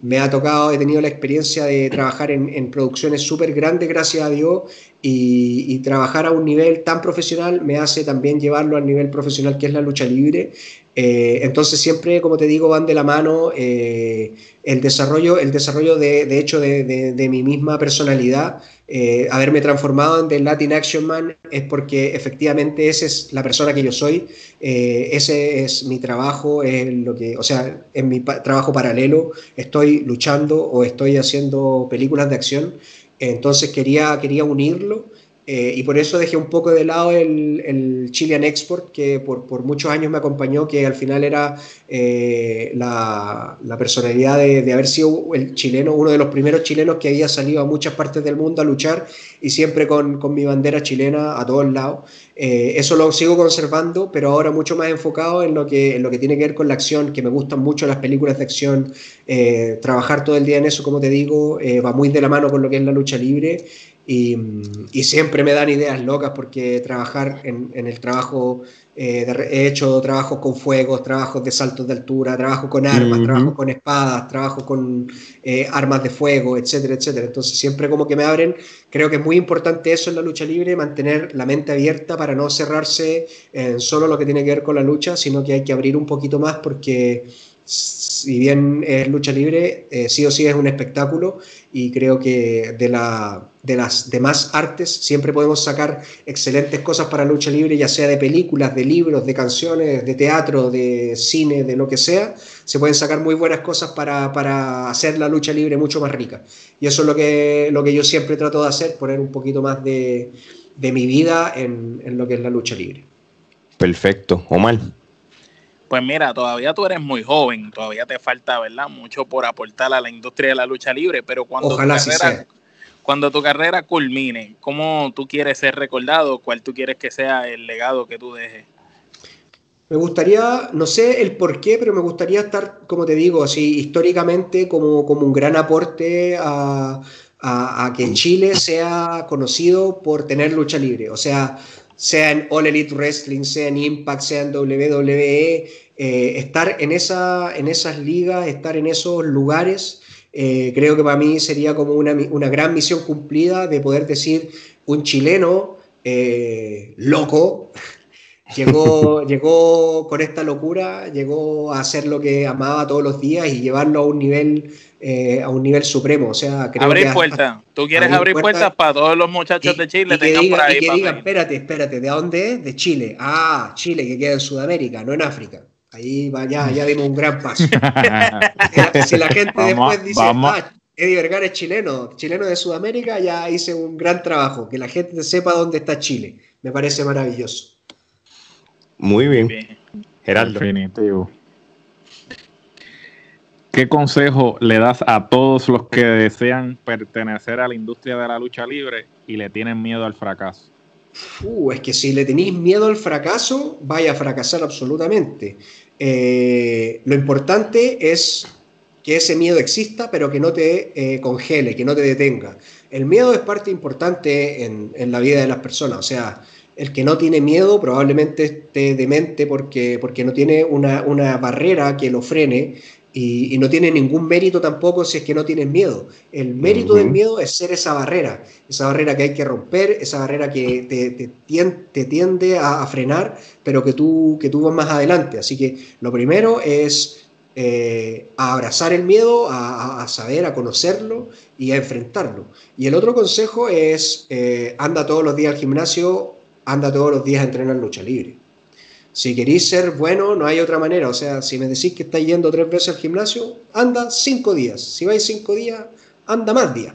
me ha tocado, he tenido la experiencia de trabajar en, producciones súper grandes, gracias a Dios, y, trabajar a un nivel tan profesional me hace también llevarlo al nivel profesional que es la lucha libre. Eh, entonces siempre, como te digo, van de la mano eh, el desarrollo, el desarrollo de, hecho de, de, mi misma personalidad. Eh, haberme transformado en The Latin Action Man es porque efectivamente esa es la persona que yo soy, ese es mi trabajo, es lo que, o sea, en mi trabajo paralelo estoy luchando o estoy haciendo películas de acción, entonces quería, quería unirlo eh, y por eso dejé un poco de lado el, el Chilean Export, que por, por, muchos años me acompañó, que al final era eh, la, la, personalidad de, de, haber sido el chileno, uno de los primeros chilenos que había salido a muchas partes del mundo a luchar y siempre con, con mi bandera chilena a todos lados. Eh, eso lo sigo conservando, pero ahora mucho más enfocado en lo, que, en lo que tiene que ver con la acción, que me gustan mucho las películas de acción. trabajar todo el día en eso, como te digo, va muy de la mano con lo que es la lucha libre. Y, siempre me dan ideas locas porque trabajar en, el trabajo, eh, he hecho trabajos con fuegos, trabajos de saltos de altura, trabajo con armas, trabajo con espadas, trabajo con eh, armas de fuego, etcétera, etcétera. Entonces siempre como que me abren, creo que es muy importante eso en la lucha libre, mantener la mente abierta para no cerrarse en solo lo que tiene que ver con la lucha, sino que hay que abrir un poquito más porque si bien es lucha libre, eh, sí o sí es un espectáculo y creo que de, la, de las demás artes siempre podemos sacar excelentes cosas para lucha libre, ya sea de películas, de libros, de canciones, de teatro, de cine, de lo que sea, se pueden sacar muy buenas cosas para, hacer la lucha libre mucho más rica. Y eso es lo que, yo siempre trato de hacer, poner un poquito más de, mi vida en, en lo que es la lucha libre. Perfecto. Omar. Pues mira, todavía tú eres muy joven, todavía te falta, ¿verdad? Mucho por aportar a la industria de la lucha libre, pero cuando, tu carrera, cuando tu carrera culmine, ¿cómo tú quieres ser recordado? ¿Cuál tú quieres que sea el legado que tú dejes? Me gustaría, no sé el por qué, pero me gustaría estar, como te digo, así históricamente como, como un gran aporte a, a, que Chile sea conocido por tener lucha libre. O sea, sea en All Elite Wrestling, sea en Impact, sea en WWE, eh, estar en, esa, en esas ligas, estar en esos lugares, eh, creo que para mí sería como una, una, gran misión cumplida de poder decir un chileno eh, loco. Llegó, llegó con esta locura, llegó a hacer lo que amaba todos los días y llevarlo a un nivel eh, a un nivel supremo. O sea, creo abrir puertas. Tú quieres abrir, puertas, para todos los muchachos de Chile. Y que, digan, espérate, espérate, ¿de dónde es? De Chile. Ah, Chile, que queda en Sudamérica, no en África. Ahí va, ya, ya dimos un gran paso. si la gente después dice, ah, Eddie Vergara es chileno, chileno de Sudamérica, ya hice un gran trabajo. Que la gente sepa dónde está Chile. Me parece maravilloso. Muy bien. Geraldo. Definitivo. ¿Qué consejo le das a todos los que desean pertenecer a la industria de la lucha libre y le tienen miedo al fracaso? Uh, es que si le tenéis miedo al fracaso, vaya a fracasar absolutamente. Eh, lo importante es que ese miedo exista, pero que no te eh, congele, que no te detenga. El miedo es parte importante en, la vida de las personas. O sea, el que no tiene miedo probablemente esté demente porque, porque no tiene una, una barrera que lo frene y, no tiene ningún mérito tampoco si es que no tienes miedo. El mérito del miedo es ser esa barrera, esa barrera que hay que romper, esa barrera que te, te, tiende a, frenar, pero que tú, que tú vas más adelante. Así que lo primero es eh, abrazar el miedo, a, saber, a conocerlo y a enfrentarlo. Y el otro consejo es, eh, anda todos los días al gimnasio, anda todos los días a entrenar lucha libre. Si queréis ser bueno, no hay otra manera. O sea, si me decís que estáis yendo tres veces al gimnasio, anda cinco días. Si vais cinco días, anda más días.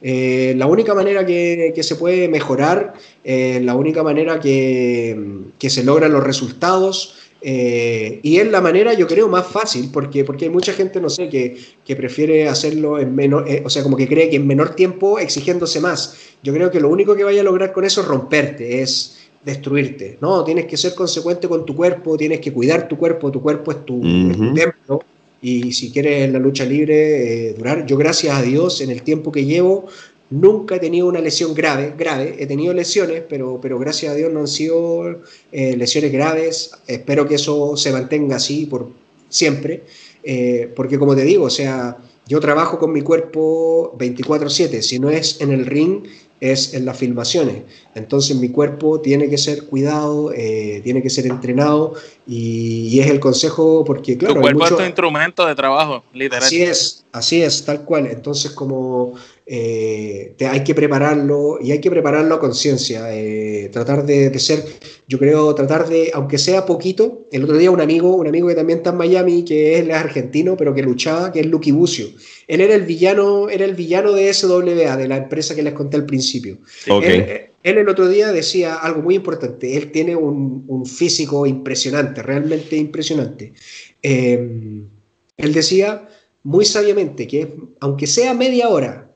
Eh, la única manera que, se puede mejorar, eh, la única manera que, se logran los resultados, eh, y es la manera, yo creo, más fácil, porque, porque hay mucha gente, no sé, que, que prefiere hacerlo en menor, o sea, como que cree que en menor tiempo exigiéndose más. Yo creo que lo único que vaya a lograr con eso es romperte, es destruirte. No, tienes que ser consecuente con tu cuerpo, tienes que cuidar tu cuerpo, tu cuerpo es tu, templo. Y si quieres en la lucha libre eh, durar, yo gracias a Dios en el tiempo que llevo nunca he tenido una lesión grave, grave, he tenido lesiones, pero, pero gracias a Dios no han sido eh, lesiones graves, espero que eso se mantenga así por siempre, eh, porque como te digo, o sea, yo trabajo con mi cuerpo 24/7, si no es en el ring, es en las filmaciones. Entonces mi cuerpo tiene que ser cuidado, eh, tiene que ser entrenado y, es el consejo porque claro... Tu cuerpo es tu instrumento de trabajo, literal. Así es, así es, tal cual. Entonces como eh, hay que prepararlo y hay que prepararlo a conciencia, eh, tratar de, ser, yo creo, tratar de, aunque sea poquito, el otro día un amigo, un amigo que también está en Miami, que es, argentino, pero que luchaba, que es Lucky Bucio. Él era el villano, era el villano de SWA, de la empresa que les conté al principio. Él, el otro día decía algo muy importante, él tiene un, físico impresionante, realmente impresionante. Eh, él decía muy sabiamente que aunque sea media hora,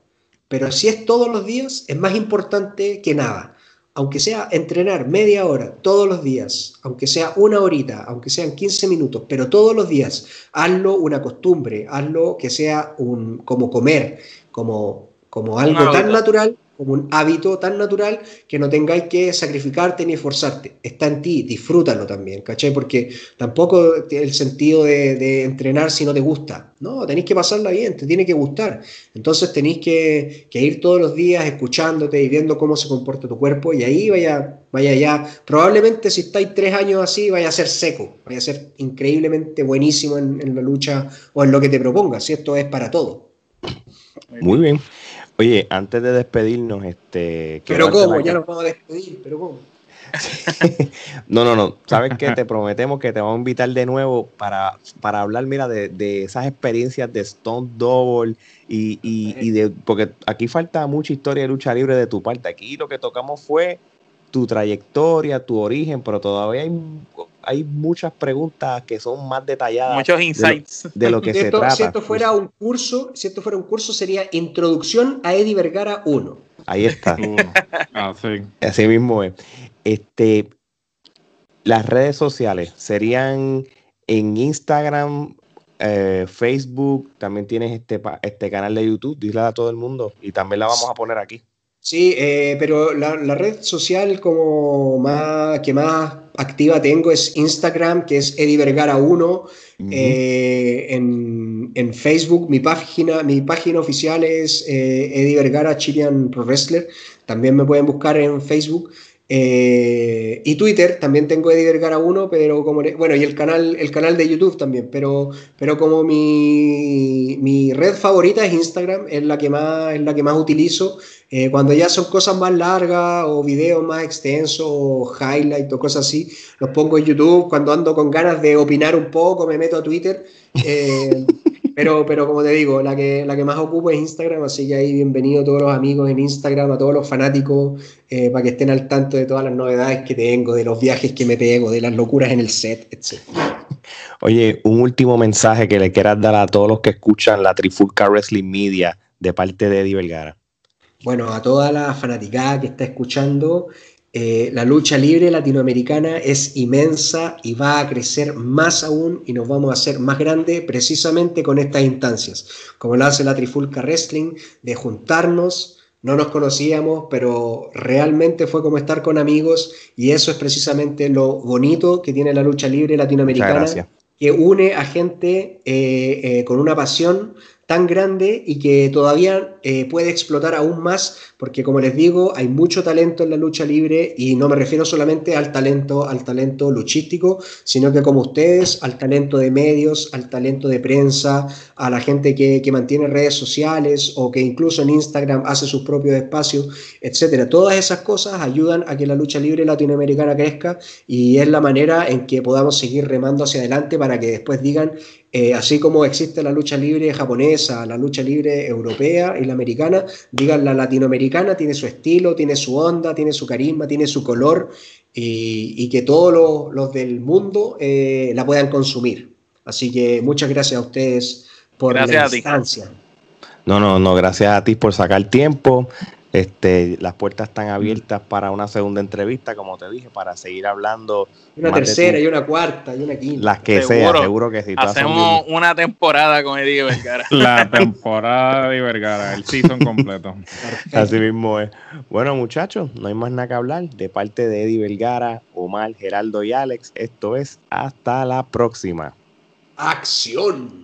pero si es todos los días, es más importante que nada. Aunque sea entrenar media hora todos los días, aunque sea una horita, aunque sean 15 minutos, pero todos los días, hazlo una costumbre, hazlo que sea un, como comer, como, como algo tan natural como un hábito tan natural que no tengáis que sacrificarte ni esforzarte. Está en ti, disfrútalo también, ¿cachai? Porque tampoco el sentido de, entrenar si no te gusta. No, tenéis que pasarla bien, te tiene que gustar. Entonces tenéis que, ir todos los días escuchándote y viendo cómo se comporta tu cuerpo y ahí vaya, vaya ya. Probablemente si estáis tres años así, vaya a ser seco, vaya a ser increíblemente buenísimo en, la lucha o en lo que te propongas. Si esto es para todo. Muy bien. Oye, antes de despedirnos, este. Pero cómo, ya nos vamos a despedir, pero cómo. no, no, no. Sabes que te prometemos que te vamos a invitar de nuevo para, para hablar, mira, de, esas experiencias de Stone Double y, y, y, de. Porque aquí falta mucha historia de lucha libre de tu parte. Aquí lo que tocamos fue tu trayectoria, tu origen, pero todavía hay, hay muchas preguntas que son más detalladas. Muchos insights. De lo, que se trata. Si esto fuera un curso, si esto fuera un curso sería Introducción a Eddie Vergara 1. Ahí está. Ah, Así mismo es. Este, las redes sociales serían en Instagram eh, Facebook, también tienes este, este canal de YouTube, dile a todo el mundo y también la vamos a poner aquí. Sí, eh, pero la, red social como más, que más activa tengo es Instagram, que es Eddie Vergara 1. Eh, en, Facebook, mi página, mi página oficial es Eddie Vergara Chilean Pro Wrestler. También me pueden buscar en Facebook. Eh, y Twitter, también tengo Eddie Vergara 1, pero como, bueno, y el canal, el canal de YouTube también, pero, pero como mi, mi red favorita es Instagram, es la que más, es la que más utilizo. Eh, cuando ya son cosas más largas o videos más extensos o highlights o cosas así, los pongo en YouTube. Cuando ando con ganas de opinar un poco, me meto a Twitter. Eh, pero, pero como te digo, la que, la que más ocupo es Instagram, así que ahí bienvenido a todos los amigos en Instagram, a todos los fanáticos, eh, para que estén al tanto de todas las novedades que tengo, de los viajes que me pego, de las locuras en el set, etc. Oye, un último mensaje que le quieras dar a todos los que escuchan la Trifulca Wrestling Media de parte de Eddie Vergara. Bueno, a toda la fanaticada que está escuchando, eh, la lucha libre latinoamericana es inmensa y va a crecer más aún y nos vamos a hacer más grande precisamente con estas instancias, como lo hace la Trifulca Wrestling, de juntarnos, no nos conocíamos, pero realmente fue como estar con amigos y eso es precisamente lo bonito que tiene la lucha libre latinoamericana, que une a gente eh, eh, con una pasión tan grande y que todavía eh, puede explotar aún más, porque como les digo, hay mucho talento en la lucha libre y no me refiero solamente al talento, al talento luchístico, sino que como ustedes, al talento de medios, al talento de prensa, a la gente que, que mantiene redes sociales o que incluso en Instagram hace sus propios espacios, etcétera. Todas esas cosas ayudan a que la lucha libre latinoamericana crezca y es la manera en que podamos seguir remando hacia adelante para que después digan eh, así como existe la lucha libre japonesa, la lucha libre europea y la americana, digan la latinoamericana tiene su estilo, tiene su onda, tiene su carisma, tiene su color y, que todos los, del mundo eh, la puedan consumir. Así que muchas gracias a ustedes por la instancia. No, no, no, gracias a ti por sacar tiempo. Este, las puertas están abiertas para una segunda entrevista, como te dije, para seguir hablando. Una tercera y una cuarta y una quinta. Las que sea, seguro que sí. Hacemos una temporada con Eddie Vergara. La temporada de Vergara, el season completo. Así mismo es. Bueno, muchachos, no hay más nada que hablar. De parte de Eddie Vergara, Omar, Geraldo y Alex, esto es hasta la próxima. ¡Acción!